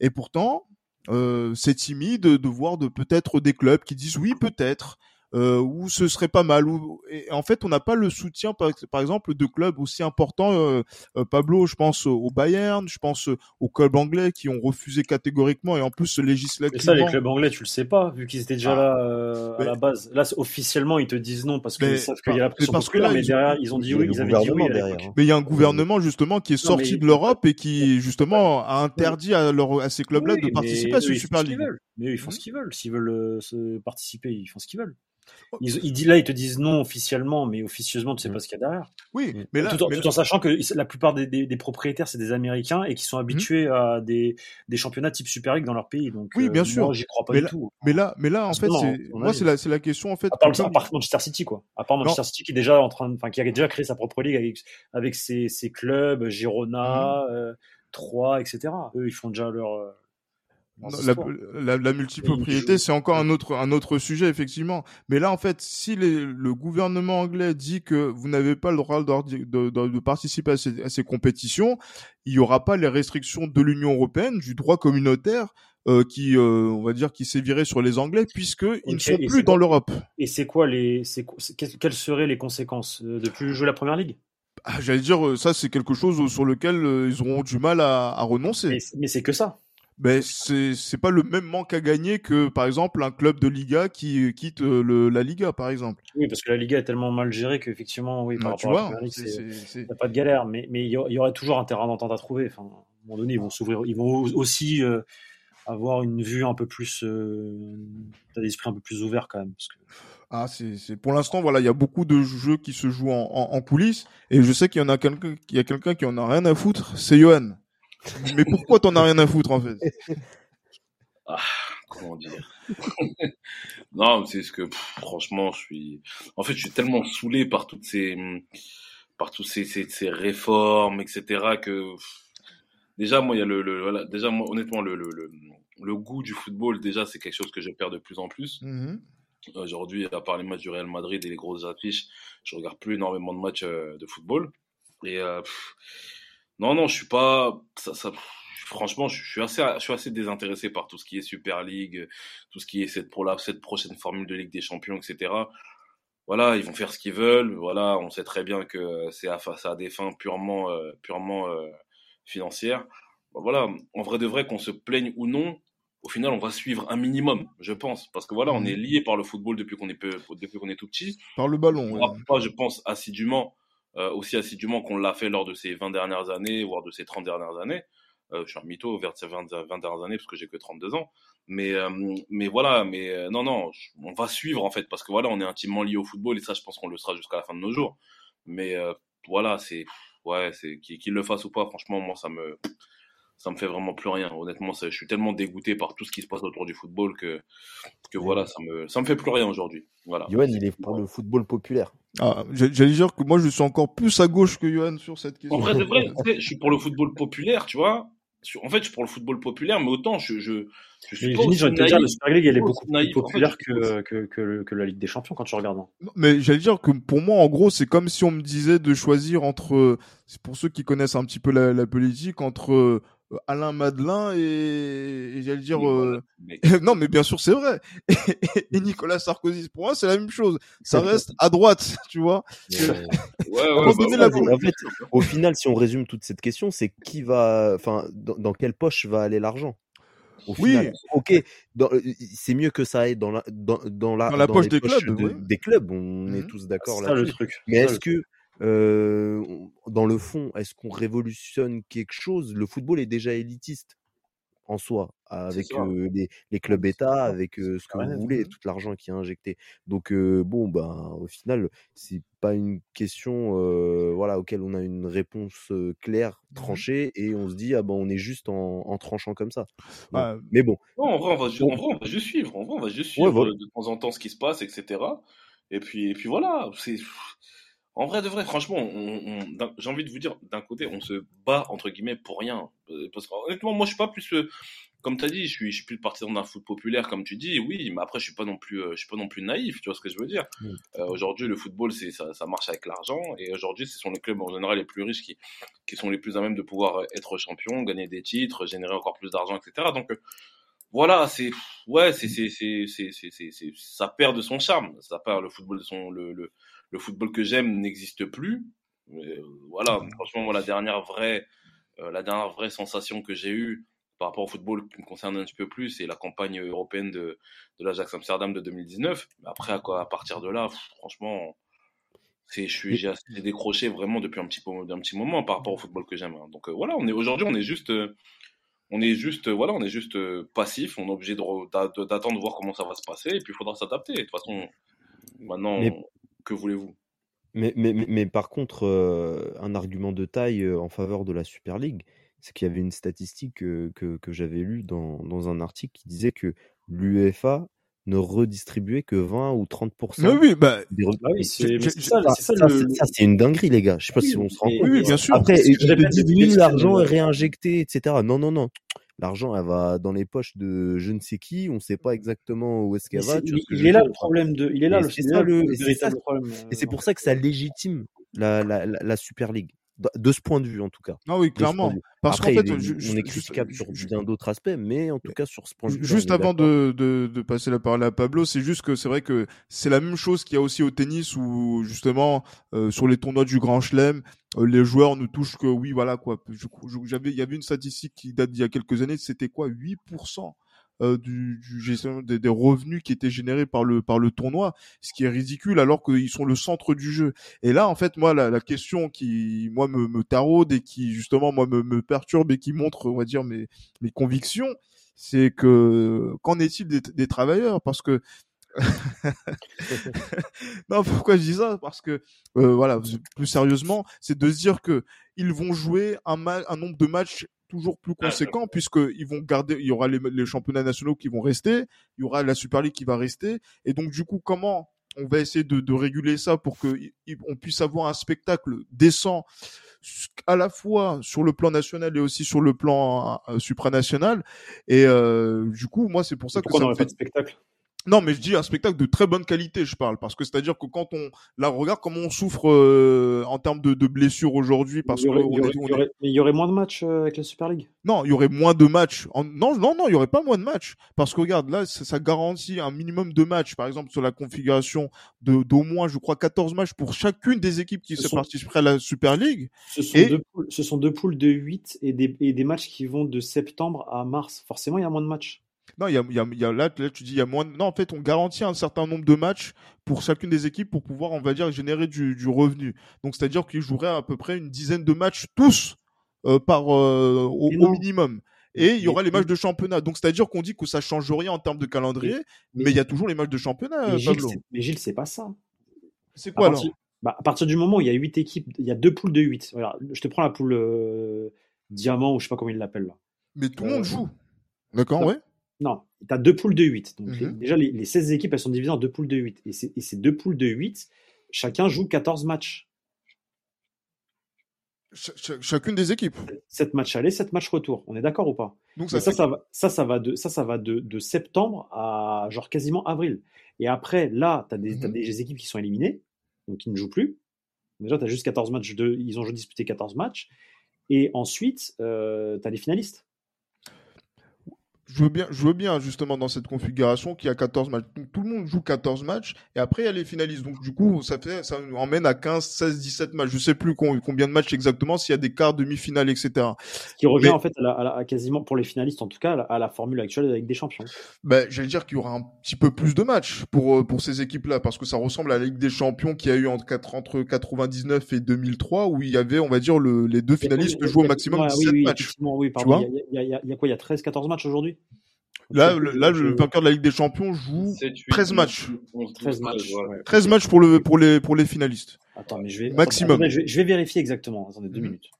Et pourtant, euh, c'est timide de voir de peut-être des clubs qui disent oui, peut-être euh, où ce serait pas mal. Où, et en fait, on n'a pas le soutien, par, par, exemple, de clubs aussi importants. Euh, euh, Pablo, je pense au Bayern, je pense aux clubs anglais qui ont refusé catégoriquement et en plus législativement. Mais ça, les clubs anglais, tu le sais pas, vu qu'ils étaient déjà ah. là euh, mais... à la base. Là, officiellement, ils te disent non parce qu'ils savent qu'il y a la pression parce que là, mais derrière, ils ont dit oui, ils avaient dit oui. Derrière. Hein. Mais il y a un gouvernement justement qui est sorti mais... de l'Europe et qui justement a interdit à, leur, à ces clubs-là oui, de participer à ce Super League. Mais ils font ce qu'ils veulent. S'ils veulent se participer, ils font ce qu'ils veulent. Ils, ils, là, ils te disent non officiellement, mais officieusement, tu sais pas ce qu'il y a derrière. Oui, mais là, tout, en, mais tout en sachant que la plupart des, des, des propriétaires, c'est des Américains et qui sont habitués mmh. à des, des championnats type Super League dans leur pays. Donc, oui, bien euh, sûr. Moi, j'y crois pas mais du là, tout. Mais là, mais là, en fait, c'est, moi, c'est la, c'est la question, en fait. À part, à part Manchester City, quoi. À part Manchester non. City qui est déjà en train, enfin, qui a déjà créé sa propre ligue avec, avec ses, ses clubs, Girona, mmh. euh, Troyes, etc. Eux, ils font déjà leur, euh, la, la, la, multipropriété, c'est encore un autre un autre sujet effectivement. Mais là, en fait, si les, le gouvernement anglais dit que vous n'avez pas le droit de, de, de, de participer à ces, à ces, compétitions, il y aura pas les restrictions de l'Union européenne, du droit communautaire, euh, qui, euh, on va dire, qui sévirait sur les Anglais, puisque okay. ils ne sont plus dans l'Europe. Et c'est quoi les, c'est quelles seraient les conséquences euh, de plus jouer la première ligue? Ah, J'allais dire, ça c'est quelque chose sur lequel ils auront du mal à, à renoncer. Mais, mais c'est que ça ben c'est c'est pas le même manque à gagner que par exemple un club de Liga qui quitte le, la Liga par exemple. Oui parce que la Liga est tellement mal gérée qu'effectivement oui par rapport vois, à la c'est pas de galère mais mais il y aurait toujours un terrain d'entente à trouver enfin à un moment donné ils vont s'ouvrir ils vont aussi euh, avoir une vue un peu plus euh, d'esprit un peu plus ouvert quand même parce que ah, c'est pour l'instant voilà, il y a beaucoup de jeux qui se jouent en, en, en coulisses et je sais qu'il y en a quelqu'un il y a quelqu'un qui en a rien à foutre, c'est Johan. Mais pourquoi t'en as rien à foutre en fait? Ah, Comment dire? Non, c'est ce que pff, franchement, je suis. En fait, je suis tellement saoulé par toutes ces, par toutes ces, ces, ces réformes, etc. Que pff, déjà, moi, il y a le, le voilà, déjà, moi, honnêtement, le, le, le, le goût du football, déjà, c'est quelque chose que je perds de plus en plus. Mm -hmm. Aujourd'hui, à part les matchs du Real Madrid et les grosses affiches, je regarde plus énormément de matchs euh, de football. Et euh, pff, non, non, je suis pas. Ça, ça, franchement, je suis assez, je suis assez désintéressé par tout ce qui est Super League, tout ce qui est cette, la, cette prochaine formule de Ligue des Champions, etc. Voilà, ils vont faire ce qu'ils veulent. Voilà, on sait très bien que c'est à, à des fins purement, euh, purement euh, financières. Bon, voilà, en vrai de vrai, qu'on se plaigne ou non, au final, on va suivre un minimum, je pense, parce que voilà, on est lié par le football depuis qu'on est peu, depuis qu'on est tout petit. Par le ballon. On ouais. pas, je pense, assidûment aussi assidûment qu'on l'a fait lors de ces 20 dernières années, voire de ces 30 dernières années. Euh, je suis un mytho vers ces 20, 20 dernières années parce que j'ai que 32 ans. Mais, euh, mais voilà, mais euh, non, non, on va suivre en fait parce que voilà, on est intimement lié au football et ça, je pense qu'on le sera jusqu'à la fin de nos jours. Mais euh, voilà, c'est ouais, c'est qu'il qu le fasse ou pas. Franchement, moi, ça me ça me fait vraiment plus rien. Honnêtement, je suis tellement dégoûté par tout ce qui se passe autour du football que, que voilà, ça me, ça me fait plus rien aujourd'hui. Voilà. Johan, il est pour le football populaire. Ah, j'allais dire que moi, je suis encore plus à gauche que Johan sur cette question. En vrai, c'est vrai, je suis pour le football populaire, tu vois. En fait, je suis pour le football populaire, mais autant je, je, je suis pas aussi naïf, dire, le Super League, elle est beaucoup plus populaire en fait, que, que, que, que, la Ligue des Champions quand tu regardes. Mais j'allais dire que pour moi, en gros, c'est comme si on me disait de choisir entre, c'est pour ceux qui connaissent un petit peu la, la politique, entre Alain Madelin et, et j'allais dire euh... mais... non mais bien sûr c'est vrai et, Nicolas Sarkozy pour moi c'est la même chose ça reste à droite tu vois au final si on résume toute cette question c'est qui va enfin dans, dans, quelle poche va aller l'argent? Au final, oui. ok, c'est mieux que ça aille dans la dans, dans la, dans la dans poche des clubs, de, ouais. des clubs. On mmh. est tous d'accord là. le truc. Mais est-ce que euh, dans le fond, est-ce qu'on révolutionne quelque chose? Le football est déjà élitiste. en soi, avec euh, les, les clubs c'est États, ça, avec euh, ce que vous voulez, tout l'argent qui est injecté. Donc euh, bon, ben au final, c'est pas une question voilà auquel on a une réponse claire, Mhm. tranchée, et on se dit ah ben on est juste en, en tranchant comme ça. Bah, Mais bon, Non, en vrai, on va, ju- Bon. en vrai, on va juste suivre. En vrai, on va juste Ouais, suivre voilà. de temps en temps ce qui se passe, etc. Et puis, et puis voilà. C'est en vrai de vrai. Franchement, j'ai envie de vous dire, d'un côté, on se bat entre guillemets pour rien. Euh, Parce que honnêtement, moi, je suis pas plus, euh, comme t'as dit, je suis, je suis plus partisan d'un foot populaire, comme tu dis. Oui, mais après, je suis pas non plus, euh, je suis pas non plus naïf. Tu vois ce que je veux dire. Euh, Aujourd'hui, le football, c'est ça, ça marche avec l'argent. Et aujourd'hui, ce sont les clubs en général les plus riches qui, qui sont les plus à même de pouvoir être champions, gagner des titres, générer encore plus d'argent, etc. Donc voilà, c'est ouais, c'est c'est c'est c'est c'est c'est c'est- ça perd de son charme, ça perd le football de son le le, le football que j'aime n'existe plus. Euh, voilà, franchement moi la dernière vraie euh, la dernière vraie sensation que j'ai eue par rapport au football qui me concerne un petit peu plus, c'est la campagne européenne de de l'Ajax Amsterdam de 2019. Mais après à quoi à partir de là, pff, franchement c'est je suis Mais- j'ai décroché vraiment depuis un petit d'un petit moment par rapport au football que j'aime. hein. Donc euh, voilà, on est aujourd'hui on est juste euh, on est juste, euh, voilà, on est juste passif. On est obligé de- d'attendre de voir comment ça va se passer, et puis il faudra s'adapter. De toute façon, maintenant, Mais- que voulez-vous? Mais, mais, mais, mais par contre, euh, un argument de taille euh, en faveur de la Super League, c'est qu'il y avait une statistique euh, que, que j'avais lue dans, dans un article qui disait que l'UEFA ne redistribuait que 20 ou 30% mais oui, bah, des re- Bah oui, Je- c'est ça, le. c'est- une dinguerie, les gars. Je sais pas Oui, si on se rend compte. oui, bien sûr. Après, l'argent est réinjecté, etc. Non, non, non. L'argent, elle va dans les poches de je ne sais qui. On ne sait pas exactement où est-ce qu'elle va. il est là le problème de. Il est là Et le, est ça le- le et c'est véritable ça- problème. Et c'est euh, pour ça que ça légitime la, la, la, la Super League. De, de ce point de vue, en tout cas. non, oui, clairement. Parce qu'en fait, est- ju- on est juste- critiquable sur bien d'autres aspects, mais en tout cas, sur ce point de vue Juste avant de, de, de passer la parole à Pablo, c'est juste que c'est vrai que c'est la même chose qu'il y a aussi au tennis où justement euh, sur les tournois du Grand Chelem, euh, les joueurs ne touchent que oui voilà quoi. Je- je- J'avais il y avait une statistique qui date d'il y a quelques années, c'était quoi? 8% euh, du, du des, des revenus qui étaient générés par le par le tournoi, ce qui est ridicule alors qu'ils sont le centre du jeu. Et là en fait moi la, la question qui moi me, me taraude et qui justement moi me, me perturbe et qui montre on va dire mes mes convictions, c'est que qu'en est-il des, des travailleurs? Parce que non, pourquoi je dis ça? Parce que euh, voilà, plus sérieusement, c'est de se dire que ils vont jouer un, un nombre de matchs toujours plus Ah, conséquent puisque ils vont garder, il y aura les, les championnats nationaux qui vont rester, il y aura la Super League qui va rester, et donc du coup, comment on va essayer de, de réguler ça pour que on puisse avoir un spectacle décent à la fois sur le plan national et aussi sur le plan euh, supranational et euh, du coup moi c'est pour ça que ça on me n'aurait pas fait de spectacle? Non, mais je dis un spectacle de très bonne qualité, je parle, parce que c'est-à-dire que quand on, là, regarde comment on souffre euh, en termes de, de blessures aujourd'hui, parce il y y aurait- moins de matchs euh, avec la Super League? non, il y aurait moins de matchs. En- Non, non, non, il y aurait pas moins de matchs, parce que regarde, là, ça, ça garantit un minimum de matchs, par exemple sur la configuration de d'au moins, je crois, 14 matchs pour chacune des équipes qui Ce se sont- participeraient à la Super League. Ce sont, Et- deux poules, ce sont deux poules de 8 et des, et des matchs qui vont de septembre à mars. Forcément, il y a moins de matchs. Non, il y a, il y a, il y a là, là, tu dis, il y a moins. de- Non, en fait, on garantit un certain nombre de matchs pour chacune des équipes pour pouvoir, on va dire, générer du, du revenu. Donc, c'est-à-dire qu'ils joueraient à peu près une dizaine de matchs tous euh, par euh, au, minimum. Et il y aura les matchs de championnat. Donc, c'est-à-dire qu'on dit que ça change rien en termes de calendrier, mais, mais- il y a toujours les matchs de championnat, Mais Gilles, Pablo. c'est- mais Gilles, c'est pas ça. C'est À quoi alors? partir, bah, à partir du moment où il y a 8 équipes, il y a deux poules de 8. Voilà, je te prends la poule euh, diamant ou je sais pas comment ils l'appellent là. Mais tout le monde joue. D'accord, ouais. Non, tu as deux poules de 8. Donc, les- Mhm. déjà, les, les 16 équipes, elles sont divisées en deux poules de 8. Et, ces deux poules de 8, chacun joue 14 matchs. Ch- ch- chacune des équipes. 7 matchs aller, 7 matchs retour. On est d'accord ou pas? Donc, ça, ça, ça, va, ça, ça va, de, ça, ça va de, de septembre à genre quasiment avril. Et après, là, tu as, Mhm. des équipes qui sont éliminées, donc qui ne jouent plus. Déjà, tu as juste 14 matchs, de, ils ont juste disputé 14 matchs. Et ensuite, tu as les finalistes. Je veux bien, je veux bien justement dans cette configuration qui a 14 matchs. Donc, tout le monde joue 14 matchs et après il y a les finalistes. Donc du coup, ça fait, ça nous emmène à 15, 16, 17 matchs. Je sais plus combien de matchs exactement, s'il y a des quarts, demi-finales, etc. Ce qui revient en fait à, quasiment pour les finalistes en tout cas à la, formule actuelle avec des champions. Ben, j'allais dire qu'il y aura un petit peu plus de matchs pour euh, pour ces équipes-là parce que ça ressemble à la Ligue des Champions qui a eu entre, entre 99 et 2003 où il y avait, on va dire, le, les deux finalistes jouent au maximum 17 matchs. Oui, pardon. Il y, y, a quoi? Il y a 13, 14 matchs aujourd'hui? Là, le, là, le vainqueur de la Ligue des Champions joue 13 matchs. 13 matchs. 13 matchs pour, le, pour, les, pour les finalistes. Attends, mais je vais, Maximum. je, vais, vérifier exactement. Attendez deux mhm. minutes.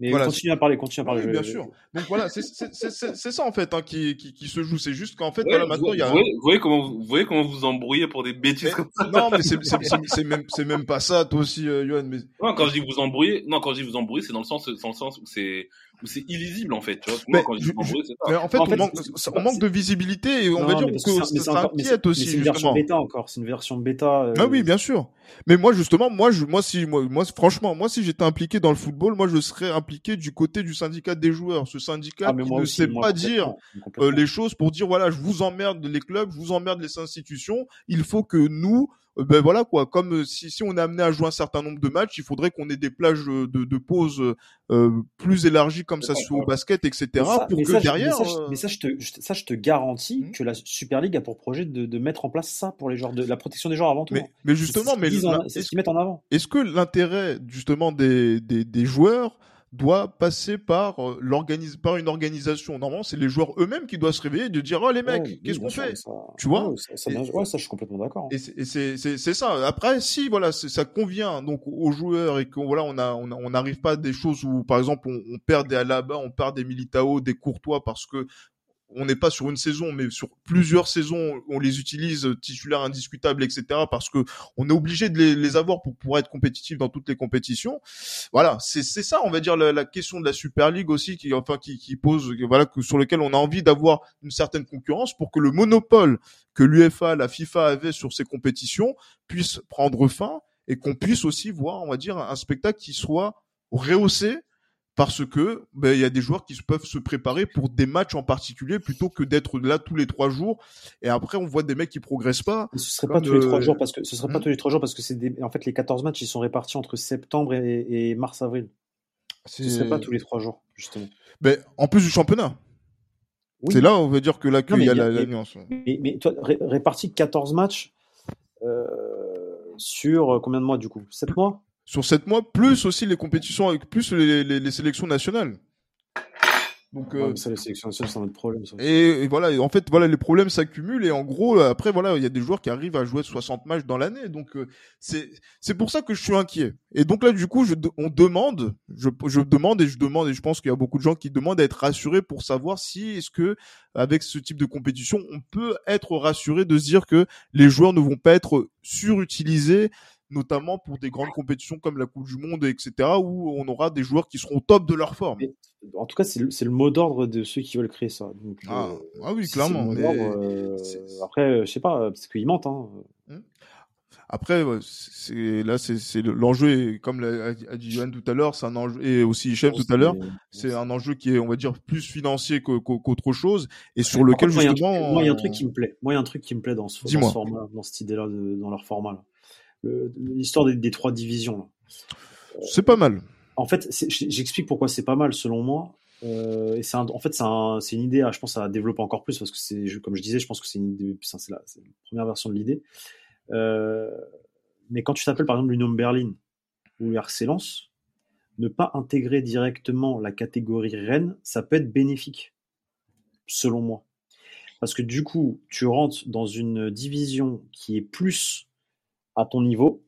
Mais voilà, continue à parler, continue à parler. Oui, bien sûr. Donc voilà, c'est ça en fait hein, qui, qui, qui, se joue. C'est juste qu'en fait, voilà, maintenant il y a. Vous voyez, comment vous, voyez comment vous embrouillez pour des bêtises comme ça Non, mais c'est même pas ça, toi aussi, euh, Johan. Mais... Non, quand je dis vous embrouillez, non, quand je dis vous embrouillez, c'est dans le sens, dans le sens où c'est c'est illisible en fait. Tu vois mais, quand je, mais en fait, on, manque, on manque de visibilité et on va dire que ça, inquiète aussi. C'est une version bêta encore, c'est une version bêta. Euh... Ah oui, bien sûr. Mais moi justement, moi, je, moi si, moi, moi, franchement, moi si j'étais impliqué dans le football, moi je serais impliqué du côté du syndicat des joueurs, ce syndicat ah, qui ne sait pas dire euh, les choses pour dire voilà, je vous emmerde les clubs, je vous emmerde les institutions. Il faut que nous ben voilà quoi, comme euh, si, si on est amené à jouer un certain nombre de matchs, il faudrait qu'on ait des plages de, de pause euh, plus élargies comme ça se au basket, etc. pour que derrière. Mais ça, je te, ça, je te garantis mmh. que la Super League a pour projet de, de, mettre en place ça pour les joueurs de la protection des joueurs avant tout. Mais, hein. mais justement, mais c'est ce qu'ils mettent en avant. Est-ce que l'intérêt justement des, des, des joueurs doit passer par euh, l'organise par une organisation. Normalement, c'est les joueurs eux-mêmes qui doivent se réveiller et de dire oh les mecs, qu'est-ce qu'on fait Tu vois ça, ça, ça, je suis complètement d'accord. Et c'est ça. Après, si voilà, ça convient donc aux joueurs et qu'on voilà, on a on n'arrive pas à des choses où par exemple on, on perd des Alaba, on perd des Militao, des Courtois parce que on n'est pas sur une saison, mais sur plusieurs saisons, on les utilise titulaires indiscutables, etc. Parce que on est obligé de les, avoir pour pouvoir être compétitif dans toutes les compétitions. Voilà, c'est ça, on va dire la, question de la Super League aussi, qui enfin qui, qui pose, voilà, sur lequel on a envie d'avoir une certaine concurrence pour que le monopole que l'UEFA, la FIFA avait sur ces compétitions puisse prendre fin et qu'on puisse aussi voir, on va dire, un spectacle qui soit rehaussé parce que ben, il y a des joueurs qui peuvent se préparer pour des matchs en particulier plutôt que d'être là tous les trois jours et après on voit des mecs qui progressent pas. ce serait pas tous les trois jours parce que ce serait pas hmm. tous les trois jours parce que c'est en fait les 14 matchs ils sont répartis entre septembre et, mars avril. Ce serait pas tous les trois jours justement. Ben en plus du championnat. C'est là on veut dire que là qu'il y a, la, nuance. Mais, mais toi réparti 14 matchs euh, sur combien de mois du coup? 7 mois? Sur sept mois, plus aussi les compétitions avec plus les, les, les sélections nationales. Donc, euh, ça, les sélections nationales, c'est un autre problème. Ça. Et, voilà, en fait, voilà, les problèmes s'accumulent et en gros, après, voilà, il y a des joueurs qui arrivent à jouer 60 matchs dans l'année. Donc, euh, c'est c'est pour ça que je suis inquiet. Et donc là, du coup, je, on demande, je, je demande et je demande et je pense qu'il y a beaucoup de gens qui demandent à être rassurés pour savoir si est-ce que avec ce type de compétition, on peut être rassuré de se dire que les joueurs ne vont pas être surutilisés notamment pour des grandes compétitions comme la Coupe du Monde, etc., où on aura des joueurs qui seront au top de leur forme. en tout cas, c'est le, le, mot d'ordre de ceux qui veulent créer ça. ah, euh, ah, oui, clairement. Euh, après, je sais pas, parce qu'ils mentent. Hein. Hum. Après, c'est là, c'est l'enjeu, comme l'a dit Johan tout à l'heure, c'est un enjeu, et aussi Hichem tout à l'heure, c'est un enjeu qui est, on va dire, plus financier qu'autre chose, et sur lequel justement. Moi, il y a un truc qui me plaît. Moi, il y a un truc qui me plaît dans ce, dans ce format, dans cette idée-là, dans leur format. Là l'histoire des, trois divisions. C'est pas mal. En fait, j'explique pourquoi c'est pas mal selon moi. Euh, et c'est en fait, c'est une idée, je pense, à développer encore plus parce que c'est, comme je disais, je pense que c'est c'est la, première version de l'idée. Euh, mais quand tu t'appelles par exemple l'Union Berlin ou RC Lens, ne pas intégrer directement la catégorie Rennes, ça peut être bénéfique, selon moi. Parce que du coup, tu rentres dans une division qui est plus à ton niveau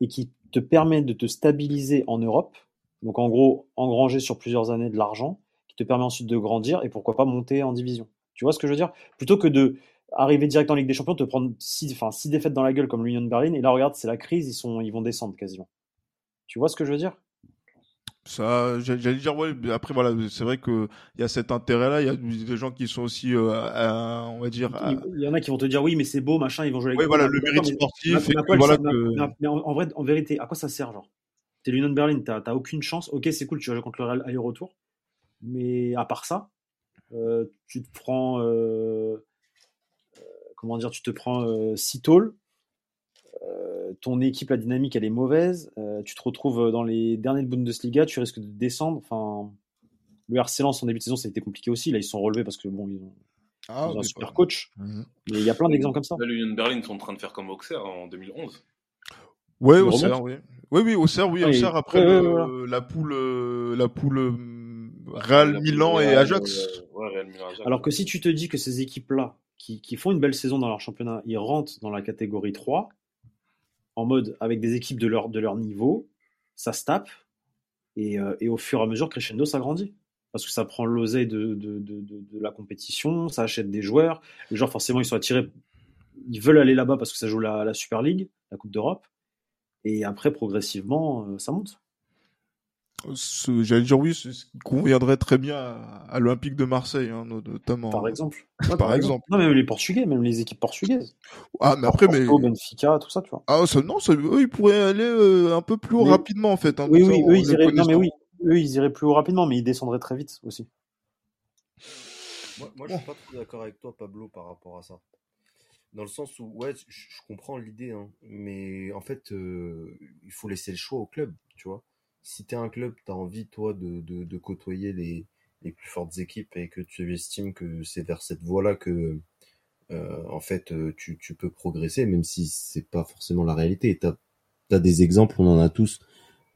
et qui te permet de te stabiliser en Europe. Donc en gros, engranger sur plusieurs années de l'argent qui te permet ensuite de grandir et pourquoi pas monter en division. Tu vois ce que je veux dire? Plutôt que de arriver direct en Ligue des Champions, te prendre six, six défaites dans la gueule comme l'Union de Berlin et là regarde, c'est la crise, ils, sont, ils vont descendre quasiment. Tu vois ce que je veux dire? Ça, j'allais dire ouais. Après voilà, c'est vrai que il y a cet intérêt-là. Il y a des gens qui sont aussi, euh, on va dire. Il y en a qui vont te dire oui, mais c'est beau, machin. Ils vont jouer. Avec oui, voilà, le mérite sportif. Mais, en, vrai, en vérité, à quoi ça sert, genre? T'es l'Union de Berlin, t'as aucune chance. Ok, c'est cool, tu vas jouer contre le Real aller-retour. Mais à part ça, euh, tu te prends, euh, comment dire, tu te prends si tall, euh, ton équipe, la dynamique, elle est mauvaise, euh, tu te retrouves dans les derniers de Bundesliga, tu risques de descendre. Enfin, le RC Lens en début de saison, ça a été compliqué aussi. Là, ils se sont relevés parce que bon, ils ont, Ah, ils ont un mais super pas- coach. Mhm. Mais il y a plein d'exemples comme ça. Là, l'Union Berlin sont en train de faire comme Auxerre en 2011. Ouais, Auxerre, oui. Oui, oui, Auxerre, oui, Auxerre il- après le- voilà. la poule, euh, la poule euh, Real, La Milan et Real, Ajax. euh, ouais, Real Milan, Ajax. Alors que si tu te dis que ces équipes-là, qui, qui font une belle saison dans leur championnat, ils rentrent dans la catégorie 3, en mode avec des équipes de leur, niveau, ça se tape, et, euh, et au fur et à mesure, crescendo, ça grandit. Parce que ça prend l'oseille de la compétition, ça achète des joueurs, les joueurs forcément ils sont attirés, ils veulent aller là-bas parce que ça joue la, la Super League, la Coupe d'Europe, et après progressivement, euh, ça monte. Ce- J'allais dire oui, ce qui conviendrait très bien à, à l'Olympique de Marseille, hein, no- notamment. Par exemple. Par exemple. Non, même les Portugais, même les équipes portugaises. Ah, mais après, mais. Benfica, tout ça, tu vois. Ah, ça, non, ça, eux, ils pourraient aller euh, un peu plus haut Mais- rapidement, en fait. hein, Oui, ça, oui, eux ils, iraient, non, mais oui, eux, ils iraient plus haut rapidement, mais ils descendraient très vite aussi. Moi, moi je suis pas trop d'accord avec toi, Pablo, par rapport à ça. Dans le sens où, ouais, je, je comprends l'idée, hein, mais en fait, euh, il faut laisser le choix au club, tu vois. Si t'es un club, t'as envie, toi, de, de, de côtoyer les, les plus fortes équipes et que tu estimes que c'est vers cette voie-là que, euh, en fait, euh, tu, tu peux progresser, même si c'est pas forcément la réalité. T'as as des exemples, on en a tous,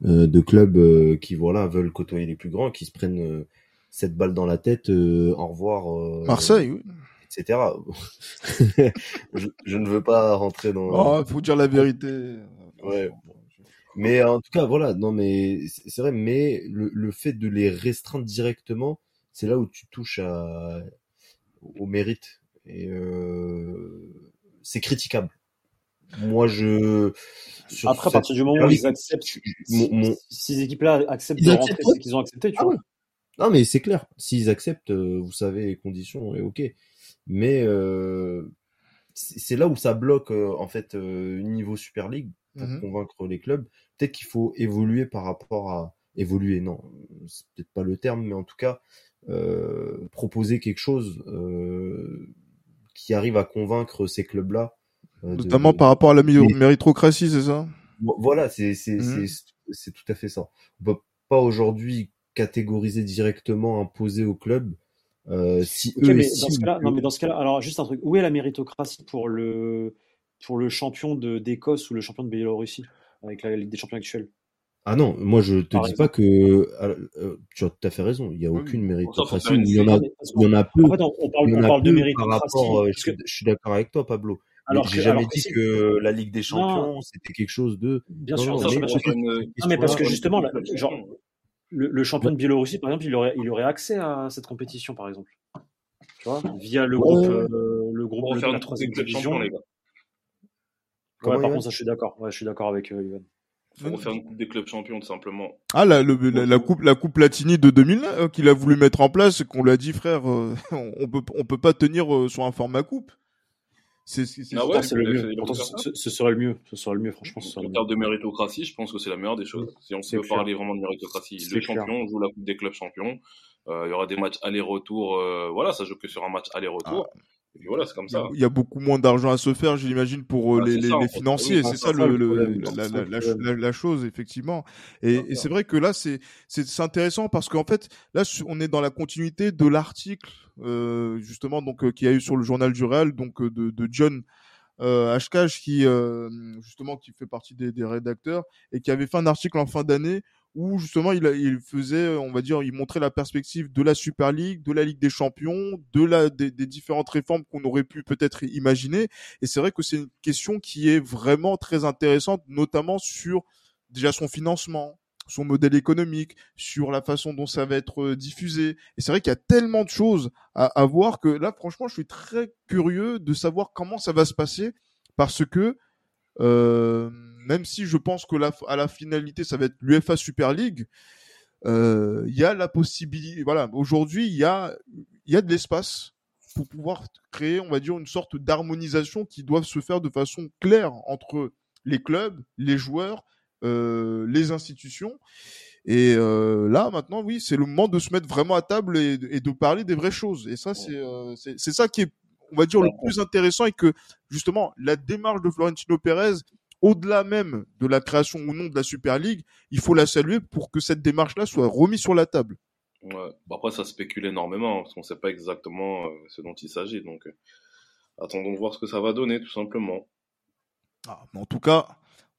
euh, de clubs euh, qui, voilà, veulent côtoyer les plus grands, qui se prennent euh, cette balle dans la tête, euh, au revoir. euh, Marseille, oui. etc. je, je ne veux pas rentrer dans. Oh, faut dire la vérité. Ouais. Mais en tout cas, voilà, non, mais c'est vrai, mais le, le fait de les restreindre directement, c'est là où tu touches à, au mérite. Et euh, c'est critiquable. Moi, je. sur Après, à partir du moment où ils acceptent, si, mon- mon- si ces équipes-là acceptent Ils de rentrer, c'est qu'ils ont accepté, tu Ah vois. ouais. Non, mais c'est clair. S'ils acceptent, euh, vous savez les conditions, et ok. Mais euh, c'est c'est là où ça bloque, euh, en fait, euh, niveau Super League pour Mhm. convaincre les clubs. Peut-être qu'il faut évoluer par rapport à évoluer. Non, c'est peut-être pas le terme, mais en tout cas euh, proposer quelque chose euh, qui arrive à convaincre ces clubs-là. euh, Notamment de- par rapport à la méritocratie, c'est ça? Vo- Voilà, c'est c'est Mhm. c'est c'est tout à fait ça. On peut pas aujourd'hui catégoriser directement, imposer au club euh, si eux mais estiment dans ce cas-là, que- non, mais dans ce cas-là, alors juste un truc, où est la méritocratie pour le pour le champion de d'Écosse ou le champion de Biélorussie avec la Ligue des champions actuelle Ah non, moi je te Par dis exemple. pas que euh, tu as tout à fait raison. Il y a aucune méritocratie. une Il y en a, il y en a peu. En fait, on, on parle, Il y on en a parle de méritocratie. par rapport. euh, parce je, que- suis- je suis d'accord avec toi, Pablo. Alors j'ai jamais alors dit que la Ligue des Champions c'était quelque chose de. Bien Non, sûr, non, mais sûr. fait, Non, mais parce que justement, là, genre, le, le champion de Biélorussie, par exemple, il aurait, il aurait accès à cette compétition, par exemple. Tu vois, via le Ouais, groupe, ouais. euh, le groupe On va de faire la une troisième division. Comment, Ouais, par contre, ça, je suis d'accord. Ouais, je suis d'accord avec euh, Yoann. Faut refaire une coupe des clubs champions, tout simplement. Ah, la, le- la, la coupe, la coupe Platini de 2009 euh, qu'il a voulu mettre en place qu'on lui a dit, frère, euh, on peut, on peut pas tenir euh, sur un format coupe. C'est, c'est, c'est Ah ouais, c'est le il a mieux. fait- il a Pourtant, fait ça. ce, ce serait le mieux. Ce serait le mieux, franchement, ce En termes de méritocratie, je pense que c'est la meilleure des choses. Si on C'est peut clair. parler vraiment de méritocratie, C'est le clair. champion joue la coupe des clubs champions. Euh, il y aura des matchs aller-retour. euh, voilà, ça joue que sur un match aller-retour. Et puis voilà, c'est comme Il y a- ça. il y a beaucoup moins d'argent à se faire, j'imagine, pour euh, Ah, les, les, les financiers. C'est ça ça, le, le la, la, la, chose, effectivement. Et, et c'est vrai que là, c'est intéressant parce qu'en fait, là, on est dans la continuité de l'article, euh, justement, donc euh, qu'il y a eu sur le journal du Real, donc euh, de, de John euh, qui euh, justement qui fait partie des, des rédacteurs et qui avait fait un article en fin d'année où justement il, il faisait, on va dire, il montrait la perspective de la Super League, de la Ligue des Champions, de la des, des différentes réformes qu'on aurait pu peut-être imaginer. Et c'est vrai que c'est une question qui est vraiment très intéressante, notamment sur déjà son financement, son modèle économique, sur la façon dont ça va être euh, diffusé. Et c'est vrai qu'il y a tellement de choses à, à voir que là, franchement, je suis très curieux de savoir comment ça va se passer parce que euh, même si je pense que la, à la finalité, ça va être l'UFA Super League, euh, il y a la possibilité. Voilà, aujourd'hui, il y a, y a de l'espace pour pouvoir créer, on va dire, une sorte d'harmonisation qui doit se faire de façon claire entre les clubs, les joueurs, euh, les institutions. Et euh, là, maintenant, oui, c'est le moment de se mettre vraiment à table et, et de parler des vraies choses. Et ça, c'est euh, ça qui est, on va dire, le plus intéressant et que justement la démarche de Florentino Pérez, au-delà même de la création ou non de la Super League, il faut la saluer pour que cette démarche-là soit remise sur la table. Ouais. Bon, après, ça spécule énormément, hein, parce qu'on sait pas exactement euh, ce dont il s'agit. Donc, euh, attendons de voir ce que ça va donner, tout simplement. Ah, mais en tout cas,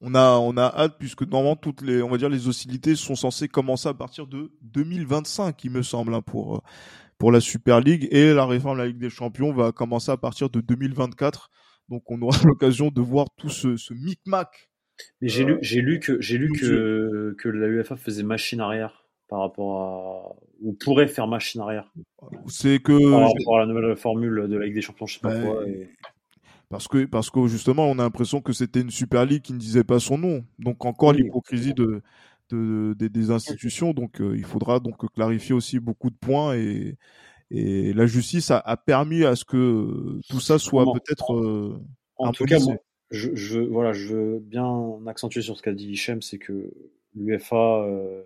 on a, on a hâte puisque normalement toutes les, on va dire les hostilités sont censées commencer à partir de 2025, il me semble, hein, pour euh, pour la Super League et la réforme de la Ligue des Champions va commencer à partir de 2024. Donc on aura l'occasion de voir tout ce, ce micmac. Mais j'ai Euh, lu, j'ai lu que, j'ai lu que, que la UEFA faisait machine arrière par rapport à, ou pourrait faire machine arrière C'est que par rapport à la nouvelle formule de la Ligue des Champions, je sais pas quoi. et- parce que parce que justement on a l'impression que c'était une Super League qui ne disait pas son nom. Donc encore Oui. l'hypocrisie de, de des, des institutions. Donc euh, il faudra donc clarifier aussi beaucoup de points et et la justice a, a permis à ce que tout ça soit peut-être euh, En tout cas, moi, je, je, voilà, je veux bien accentuer sur ce qu'a dit Hichem, c'est que l'UEFA euh,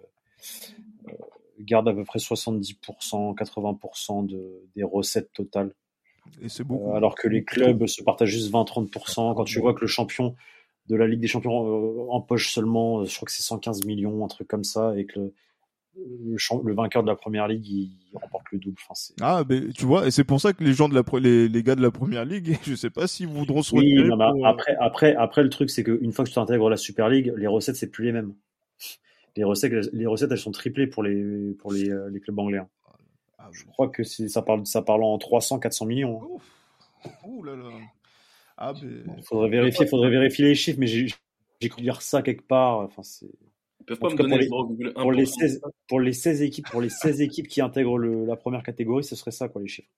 garde à peu près 70%, 80% de, des recettes totales, et c'est beaucoup. euh, alors que les clubs se partagent juste 20-30%. Quand tu vois que le champion de la Ligue des Champions euh, empoche seulement, je crois que c'est 115 millions, un truc comme ça, et que le, le, vainqueur de la Première Ligue, il, remporte le double. Enfin, c'est... Ah, mais tu vois, et c'est pour ça que les gens de la pre- les, les gars de la première ligue, je sais pas s'ils voudront se Oui, non, pour, euh, après, après, après, le truc, c'est qu'une fois que tu intègres la Super League, les recettes, c'est plus les mêmes. Les recettes, les recettes, elles sont triplées pour les, pour les, euh, les clubs anglais. hein. ah, Je crois que ça parle, ça parle en 300, 400 millions. hein. Ouf. Ouh là là. Ah, mais... Faudrait vérifier, faudrait vérifier les chiffres, mais j'ai, j'ai cru lire ça quelque part. Enfin, c'est, Ils peuvent En pas tout me cas, donner pour les 0,1%. pour les 16, pour les 16 équipes, pour les 16 équipes qui intègrent le, la première catégorie, ce serait ça, quoi, les chiffres.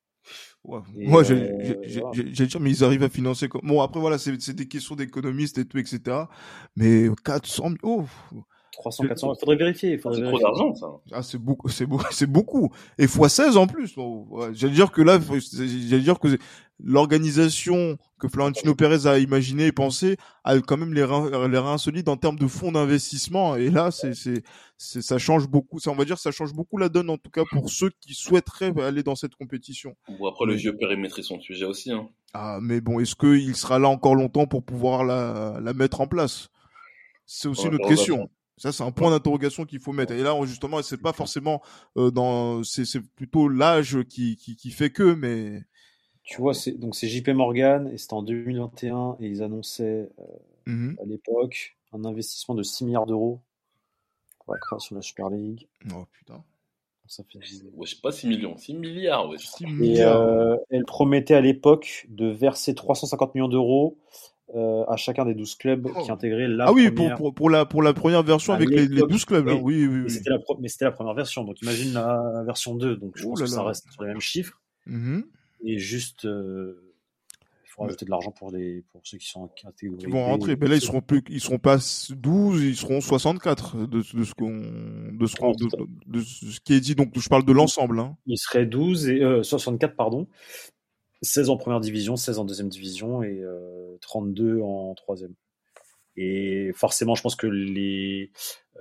Moi, euh, j'ai- dire, mais ils arrivent à financer. Bon, après, voilà, c'est c'est des questions d'économistes et tout, etc. Mais 400 000, oh, 300, 400, faudrait vérifier, faudrait C'est trop d'argent, ça. ah, c'est beaucoup, c'est beaucoup, c'est beaucoup. Et fois 16 en plus. Bon, ouais, j'allais dire que là, j'allais dire que l'organisation que Florentino Pérez a imaginé et pensé a quand même les reins, les reins solides en termes de fonds d'investissement. Et là, c'est, c'est, c'est, ça change beaucoup. Ça, on va dire, ça change beaucoup la donne, en tout cas, pour ceux qui souhaiteraient aller dans cette compétition. Bon, après, le vieux périmétrie son sujet aussi. Hein. Ah, mais bon, est-ce qu'il sera là encore longtemps pour pouvoir la, la mettre en place? C'est aussi Ouais, une autre question. Ça, c'est un point d'interrogation qu'il faut mettre. Et là, justement, c'est pas forcément euh, dans, c'est c'est plutôt l'âge qui, qui qui fait que, mais Tu vois, c'est, donc c'est JP Morgan, et c'était en 2021, et ils annonçaient, euh, Mhm. à l'époque un investissement de 6 milliards d'euros pour la création de la Super League. oh putain, Ça fait... Ouais, je sais pas 6 millions, 6 milliards, ouais. 6 Et milliards. euh, elle promettait à l'époque de verser 350 millions d'euros euh, à chacun des 12 clubs Oh. qui intégraient la ah oui, pour, première. pour pour la pour la première version À avec les, les l'époque, 12 clubs. hein. oui. Oui, oui, Mais oui. c'était la, pro- mais c'était la première version, donc imagine la version 2, donc je Oh pense là que ça là. reste sur les mêmes chiffres. Mhm. Et juste, euh, il faut Ouais. rajouter de l'argent pour, les, pour ceux qui sont en catégorie Qui vont rentrer. Mais là, ils seront plus, ils seront pas 12, ils seront 64 de, de ce qu'on, de ce qu'on, de, de ce qui est dit. Donc, je parle de l'ensemble. Hein. Il serait 12 et euh, 64 pardon, 16 en première division, 16 en deuxième division et euh, 32 en troisième. Et forcément, je pense que les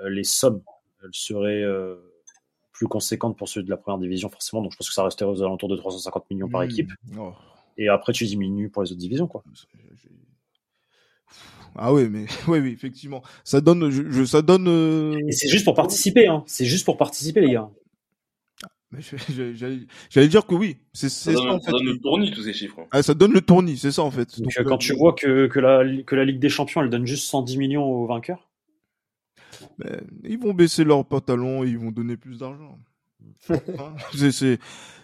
euh, les sommes elles seraient euh, plus conséquentes pour ceux de la première division forcément. Donc je pense que ça resterait aux alentours de 350 millions par Mmh. équipe. Oh. Et après tu diminues pour les autres divisions quoi. Ah ouais, mais oui, oui, effectivement, ça donne, je- ça donne. euh, Et c'est juste pour participer, hein. C'est juste pour participer les gars. J'allais dire que oui, c'est Ça c'est ça, donne, en ça fait. donne le tournis, tous ces chiffres. hein. Ah, ça donne le tournis, c'est ça en fait. Donc, Donc, euh, quand euh, tu vois que, que, la, que la Ligue des Champions elle donne juste 110 millions aux vainqueurs? ben, ils vont baisser leurs pantalons et ils vont donner plus d'argent. Hein, c'est, c'est,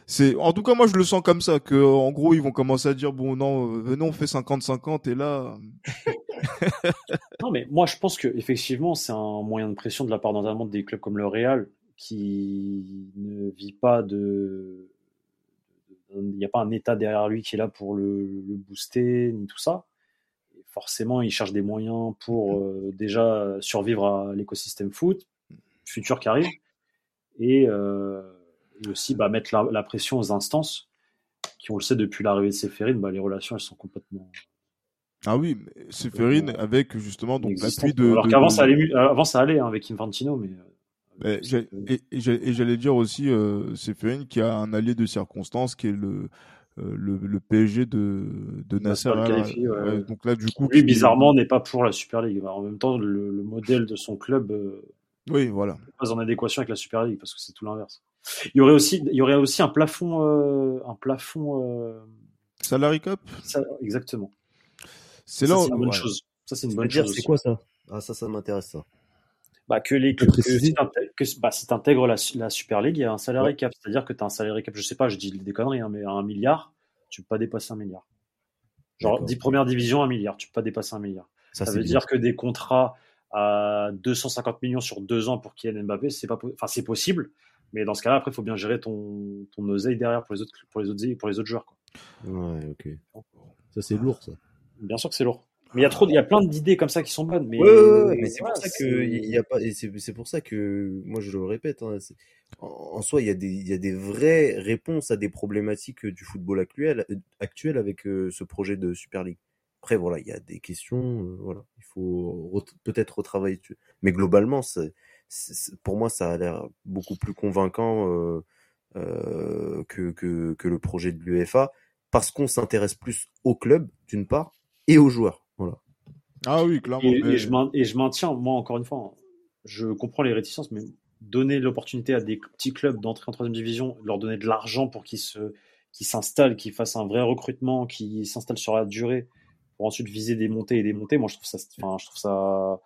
c'est, en tout cas, moi, je le sens comme ça, que, en gros, ils vont commencer à dire, bon, non, euh, venez, on fait 50-50, et là, Non, mais moi, je pense que effectivement, c'est un moyen de pression de la part notamment des clubs comme le Real, qui ne vit pas de. Il n'y a pas un État derrière lui qui est là pour le, le booster, ni tout ça. Et forcément, il cherche des moyens pour euh, déjà survivre à l'écosystème foot, futur qui arrive, et, euh, et aussi bah, mettre la, la pression aux instances, qui, on le sait, depuis l'arrivée de Séphérine, bah, les relations, elles sont complètement. ah oui, Séphérine, avec, justement, donc, l'appui de, Alors qu'avant, de- ça allait, avant, ça allait hein, avec Infantino, mais. Euh, Mais et, et j'ai- et j'allais dire aussi, euh, c'est qui a un allié de circonstance qui est le, euh, le, le PSG de, de Nasser. Nasser ouais, ouais. donc là, du coup, Lui, qui- bizarrement, n'est pas pour la Super League. En même temps, le, le modèle de son club euh, Oui, voilà. n'est pas en adéquation avec la Super League parce que c'est tout l'inverse. Il y aurait aussi, il y aurait aussi un plafond, euh, un plafond. euh, Salary Cup, ça- exactement. c'est Ça, là. c'est une bonne ouais. chose. Ça, c'est une bonne chose. c'est quoi ça? Ah, ça, ça m'intéresse, ça. Bah, que les que, que si que- bah, si t'intègres la, la Super League, il y a un salary Ouais. cap. C'est-à-dire que tu as un salary cap, je sais pas, je dis des conneries, hein, mais à un milliard, tu peux pas dépasser un milliard. Genre, D'accord. 10 premières divisions, un milliard, tu peux pas dépasser un milliard. Ça, veut bien. dire que des contrats à 250 millions sur deux ans pour Kylian Mbappé, c'est pas, enfin, c'est possible. Mais dans ce cas-là, après, il faut bien gérer ton, ton oseille derrière pour les autres, pour les autres, pour les autres joueurs. Quoi. Ouais, ok. Ça, c'est lourd, ça. Bien sûr que c'est lourd. Mais il y a trop, il y a plein d'idées comme ça qui sont bonnes. Mais, Ouais, ouais, ouais, mais c'est pour ça que il y a pas, et c'est pour ça que moi je le répète, hein, en, en soi il y a des il y a des vraies réponses à des problématiques du football actuel actuel avec euh, ce projet de Super League. Après voilà, il y a des questions, euh, voilà, il faut re- peut-être retravailler dessus. Mais globalement, c'est- pour moi ça a l'air beaucoup plus convaincant euh, euh, que, que que le projet de l'UEFA parce qu'on s'intéresse plus au club d'une part et aux joueurs. Voilà. Ah oui, clairement. Et, mais- et je je maintiens, moi, encore une fois, hein, je comprends les réticences, mais donner l'opportunité à des petits clubs d'entrer en troisième division, leur donner de l'argent pour qu'ils se, qu'ils s'installent, qu'ils fassent un vrai recrutement, qu'ils s'installent sur la durée, pour ensuite viser des montées et des montées. Moi, je trouve ça, enfin, je trouve ça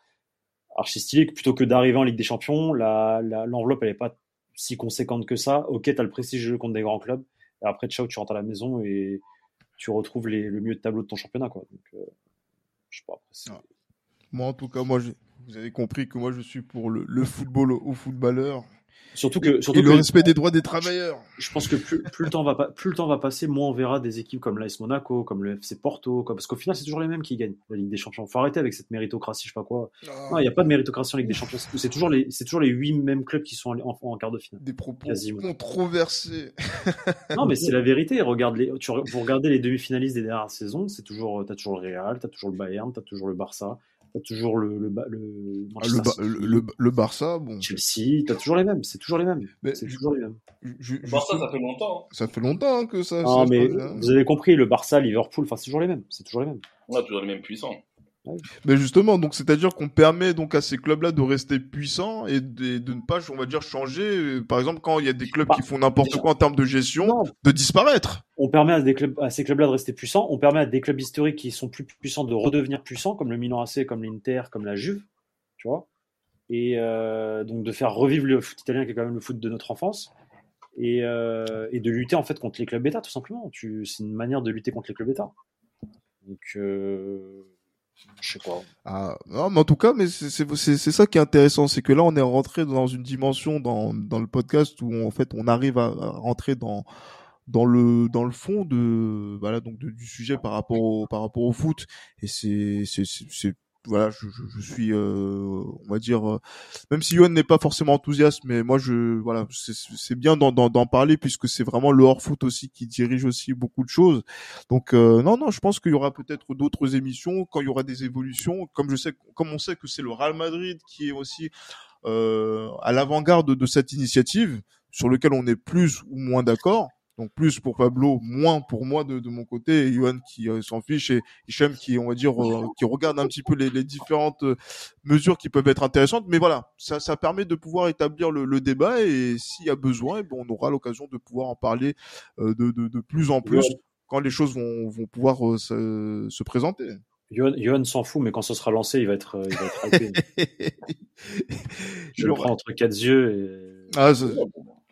archi stylé. Plutôt que d'arriver en Ligue des Champions, l'enveloppe, elle est pas si conséquente que ça. Ok, t'as le prestige de jouer contre des grands clubs. Et après, ciao, tu rentres à la maison et tu retrouves les, le mieux de tableau de ton championnat, quoi. Donc, euh, Ouais. Moi, en tout cas, moi, vous avez compris que moi, je suis pour le, le football aux footballeurs Surtout que, surtout et le que respect des droits des travailleurs. je pense que plus, plus le temps va pas, plus le temps va passer, moins on verra des équipes comme l'AS Monaco, comme le FC Porto, comme, parce qu'au final c'est toujours les mêmes qui gagnent la Ligue des Champions. Faut arrêter avec cette méritocratie, je sais pas quoi. Non, il n'y a pas de méritocratie en Ligue des Champions. C'est c'est toujours les, c'est toujours les huit mêmes clubs qui sont en, en- en quart de finale. Des propos Quasiment. controversés. Non, mais c'est la vérité. Regarde les, tu, vous regardez les demi-finalistes des dernières saisons, c'est toujours, t'as toujours le Real, t'as toujours le Bayern, t'as toujours le Barça, t'as toujours le, le, Ba- le Ah, le, le, le- Barça, bon. Chelsea, t'as toujours les mêmes. C'est toujours les mêmes. Mais C'est toujours les mêmes. je- Le Barça, ça fait longtemps. hein. ça fait longtemps hein, que ça. Non, ça se mais bien. vous avez compris, le Barça, Liverpool, enfin, c'est toujours les mêmes. C'est toujours les mêmes. On a toujours les mêmes puissants. Mais justement, donc c'est-à-dire qu'on permet donc à ces clubs-là de rester puissants et de, de ne pas, on va dire, changer. euh, Par exemple, quand il y a des clubs Bah, qui font n'importe quoi en termes de gestion, Non, de disparaître. on permet à, des clubs, à ces clubs-là de rester puissants. On permet à des clubs historiques qui sont plus puissants de redevenir puissants, comme le Milan AC, comme l'Inter, comme la Juve, tu vois. Et euh, donc de faire revivre le foot italien, qui est quand même le foot de notre enfance, et, euh, et de lutter en fait contre les clubs bêta, tout simplement. Tu, c'est une manière de lutter contre les clubs bêta. Donc, euh, je sais pas. Ah, non, mais en tout cas, mais c'est c'est- c'est- ça qui est intéressant, c'est que là, on est rentré dans une dimension dans, dans le podcast où en fait, on arrive à, à rentrer dans dans le dans le fond de voilà donc de- du sujet par rapport au par rapport au foot et c'est- c'est- voilà je, je, je suis euh, on va dire euh, même si Yohan n'est pas forcément enthousiaste mais moi je voilà c'est bien d'en parler puisque c'est vraiment le hors foot aussi qui dirige aussi beaucoup de choses. Donc euh, non non je pense qu'il y aura peut-être d'autres émissions quand il y aura des évolutions comme je sais comme on sait que c'est le Real Madrid qui est aussi euh, à l'avant-garde de cette initiative sur lequel on est plus ou moins d'accord donc plus pour Pablo, moins pour moi de, de mon côté, et Johan qui euh, s'en fiche et Hichem qui, on va dire, euh, qui regarde un petit peu les, les différentes euh, mesures qui peuvent être intéressantes. Mais voilà, ça, ça permet de pouvoir établir le, le débat et s'il y a besoin, eh ben, on aura l'occasion de pouvoir en parler euh, de, de, de plus en plus quand les choses vont, vont pouvoir se, se présenter. Johan, s'en fout, mais quand ce sera lancé, il va être, il va être. Je le prends entre quatre yeux et Ah,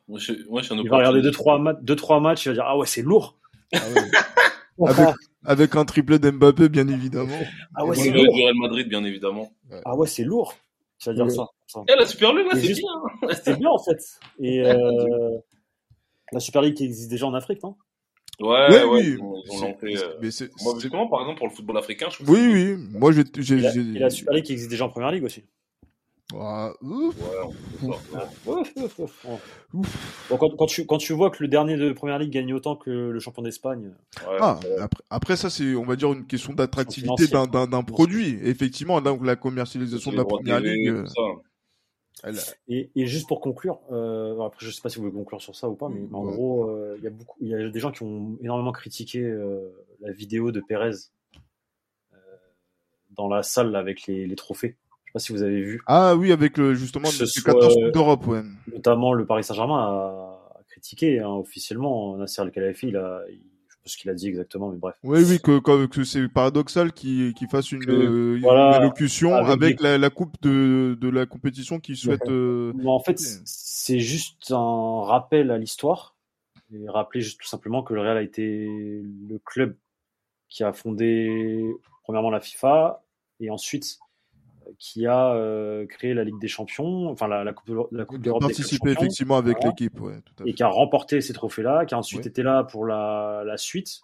Moi, je, moi, je suis un il va regarder deux opportuniste. trois, ma- deux, trois matchs, il va dire ah ouais c'est lourd. ah ouais. avec, avec un triplé d'Mbappé, bien évidemment. Ah ouais Moi, c'est lourd. du Real Madrid, bien évidemment. Ah ouais c'est lourd. Ça. ça. Eh, la Super League, là, c'est juste- bien. C'était bien en fait. Et euh, la Super League qui existe déjà en Afrique, non? Ouais, Ouais, ouais, oui. C'est- euh, mais c'est- Moi, c'est- justement, par exemple, pour le football africain, je trouve Oui, que c'est- oui. Moi, j'ai, j'ai, et la, j'ai- et la Super League qui existe déjà en Première Ligue aussi. Ah, ouf, Ouais. Ouf. Bon, quand, quand tu, quand tu vois que le dernier de Première Ligue gagne autant que le champion d'Espagne, Ouais, Ah, après, après ça, c'est, on va dire, une question d'attractivité d'un, d'un, d'un produit. Effectivement, donc la commercialisation de la première TV, ligue. euh. Elle- Et, et juste pour conclure, euh, après je sais pas si vous voulez conclure sur ça ou pas, mais, mais en Ouais. gros, euh, il y a beaucoup, il y a des gens qui ont énormément critiqué euh, la vidéo de Pérez euh, dans la salle là, avec les, les trophées. Sais pas si vous avez vu. Ah oui, avec le, justement Que ce le soit, 14 euh, d'Europe, ouais. Notamment le Paris Saint-Germain a, a critiqué hein, officiellement Nasser Al Khelaifi. Il a, il- je sais pas ce qu'il a dit exactement, mais bref. Oui, oui, que, que, que c'est paradoxal qu'il qu'il fasse une, Que, euh, une allocution avec, avec la, la coupe de, de la compétition qu'il souhaite. euh, en fait, c'est juste un rappel à l'histoire et rappeler juste tout simplement que le Real a été le club qui a fondé premièrement la FIFA et ensuite euh, qui a euh, créé la Ligue des Champions, enfin la, la Coupe, de- la coupe d'Europe des champions, effectivement avec l'équipe, ouais, tout à et fait. qui a remporté ces trophées-là, qui a ensuite Ouais. été là pour la, la suite.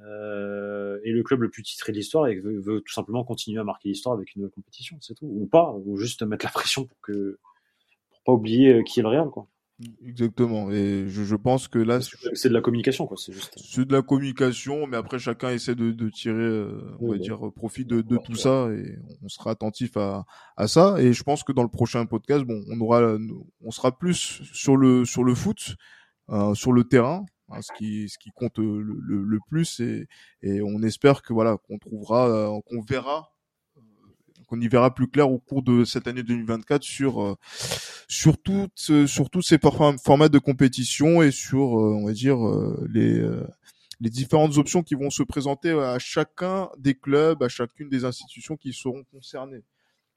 Euh, et le club le plus titré de l'histoire et veut, veut tout simplement continuer à marquer l'histoire avec une nouvelle compétition, c'est tout. Ou pas, ou juste mettre la pression pour que pour pas oublier euh, qui est le Real, quoi. Exactement. Et je, je pense que là, C'est de la communication, quoi. C'est juste. c'est de la communication, mais après chacun essaie de, de tirer, euh, on Oui, va oui. dire, profit de, de tout ça et on sera attentif à, à ça. Et je pense que dans le prochain podcast, bon, on aura, on sera plus sur le sur le foot, euh, sur le terrain, hein, ce qui ce qui compte le, le, le plus et, et on espère que voilà qu'on trouvera, euh, qu'on verra euh, qu'on y verra plus clair au cours de cette année 2024 sur euh, sur toutes euh, sur tous ces forma- formats de compétition et sur euh, on va dire euh, les euh, les différentes options qui vont se présenter à chacun des clubs, à chacune des institutions qui seront concernées.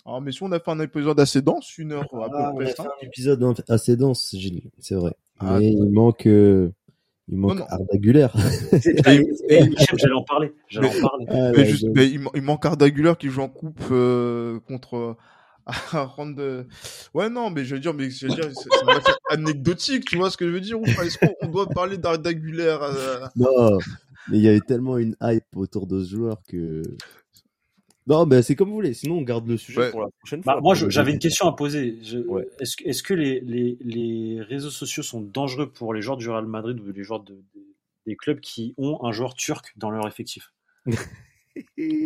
Alors messieurs, on a fait un épisode assez dense, une heure à Ah, peu on près a cinq. fait un épisode assez dense, Gilles, c'est vrai. Ah, Mais il manque, euh, il manque non. Arda Güler. J'allais en parler. J'allais en parler. Ah, Mais ouais, juste, je- mais il, man- il manque Arda Güler qui joue en coupe euh, contre rendre. Ouais non, mais je veux dire, mais je veux dire, c'est une affaire anecdotique, tu vois ce que je veux dire Est-ce qu'on on doit parler d'Arda Güler euh, Non, mais il y avait tellement une hype autour de ce joueur que. Non, mais c'est comme vous voulez. Sinon, on garde le sujet Ouais. pour la prochaine Bah, fois. moi, j'avais une question à poser. Je- Ouais. Est-ce que, les, les, les réseaux sociaux sont dangereux pour les joueurs du Real Madrid ou les joueurs de, de- des clubs qui ont un joueur turc dans leur effectif?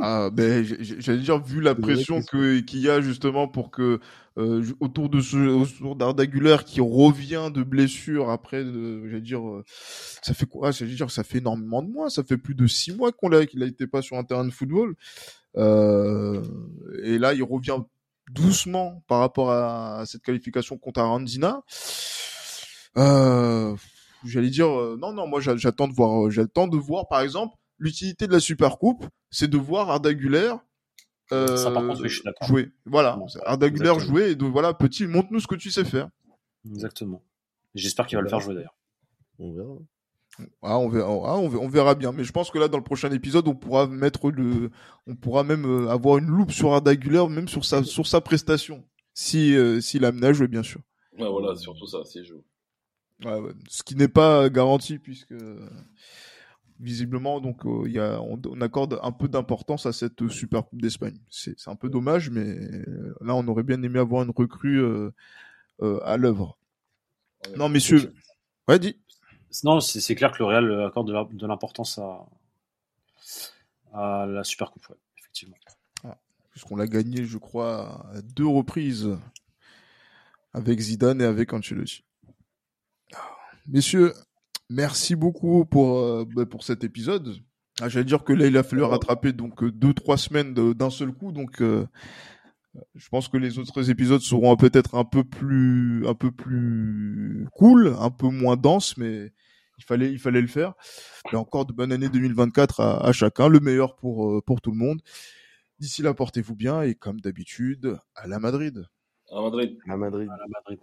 Ah ben j'allais dire vu la pression qu'il y a justement pour que euh, autour de ce autour d'Arda Güler qui revient de blessure après j'allais dire euh, ça fait quoi? J'allais dire ça fait énormément de mois ça fait plus de six mois qu'on l'a qu'il a été pas sur un terrain de football et là il revient doucement par rapport à, à cette qualification contre Arandina euh, j'allais dire euh, non non moi j'a- j'attends de voir euh, j'attends de voir par exemple l'utilité de la Super Coupe c'est de voir Arda Güler euh, Ça, par contre, oui, je suis d'accord. jouer voilà Bon, Arda Güler jouer et de voilà petit montre-nous ce que tu sais faire Exactement. J'espère qu'il va le faire jouer d'ailleurs. On verra. Ah, on verra ah, on, ver- on verra bien mais je pense que là dans le prochain épisode on pourra mettre le on pourra même euh, avoir une loupe sur Arda Güler même sur sa sur sa prestation si euh, s'il amène à jouer bien sûr Ouais, voilà, surtout ça, c'est joue. Ouais, ouais. Ce qui n'est pas garanti puisque visiblement donc euh, il y a on, on accorde un peu d'importance à cette Super Coupe d'Espagne. C'est un peu dommage, mais euh, là on aurait bien aimé avoir une recrue euh, à l'œuvre. Ouais. Non messieurs, ouais dis. Non, c'est clair que le Real accorde de l'importance à, la Super Coupe, ouais, effectivement. Puisqu'on l'a gagné, je crois, à deux reprises avec Zidane et avec Ancelotti. Messieurs, merci beaucoup pour, euh, bah, pour cet épisode. Ah, J'allais dire que là, il a fallu rattraper donc euh, deux, trois semaines d'un seul coup. Donc, euh, je pense que les autres épisodes seront peut-être un peu plus, un peu plus cool, un peu moins denses, mais il fallait, il fallait le faire. Et encore de bonne année 2024 à, à chacun, le meilleur pour, euh, pour tout le monde. D'ici là, portez-vous bien et comme d'habitude, à la Madrid. À Madrid. À Madrid. À la Madrid.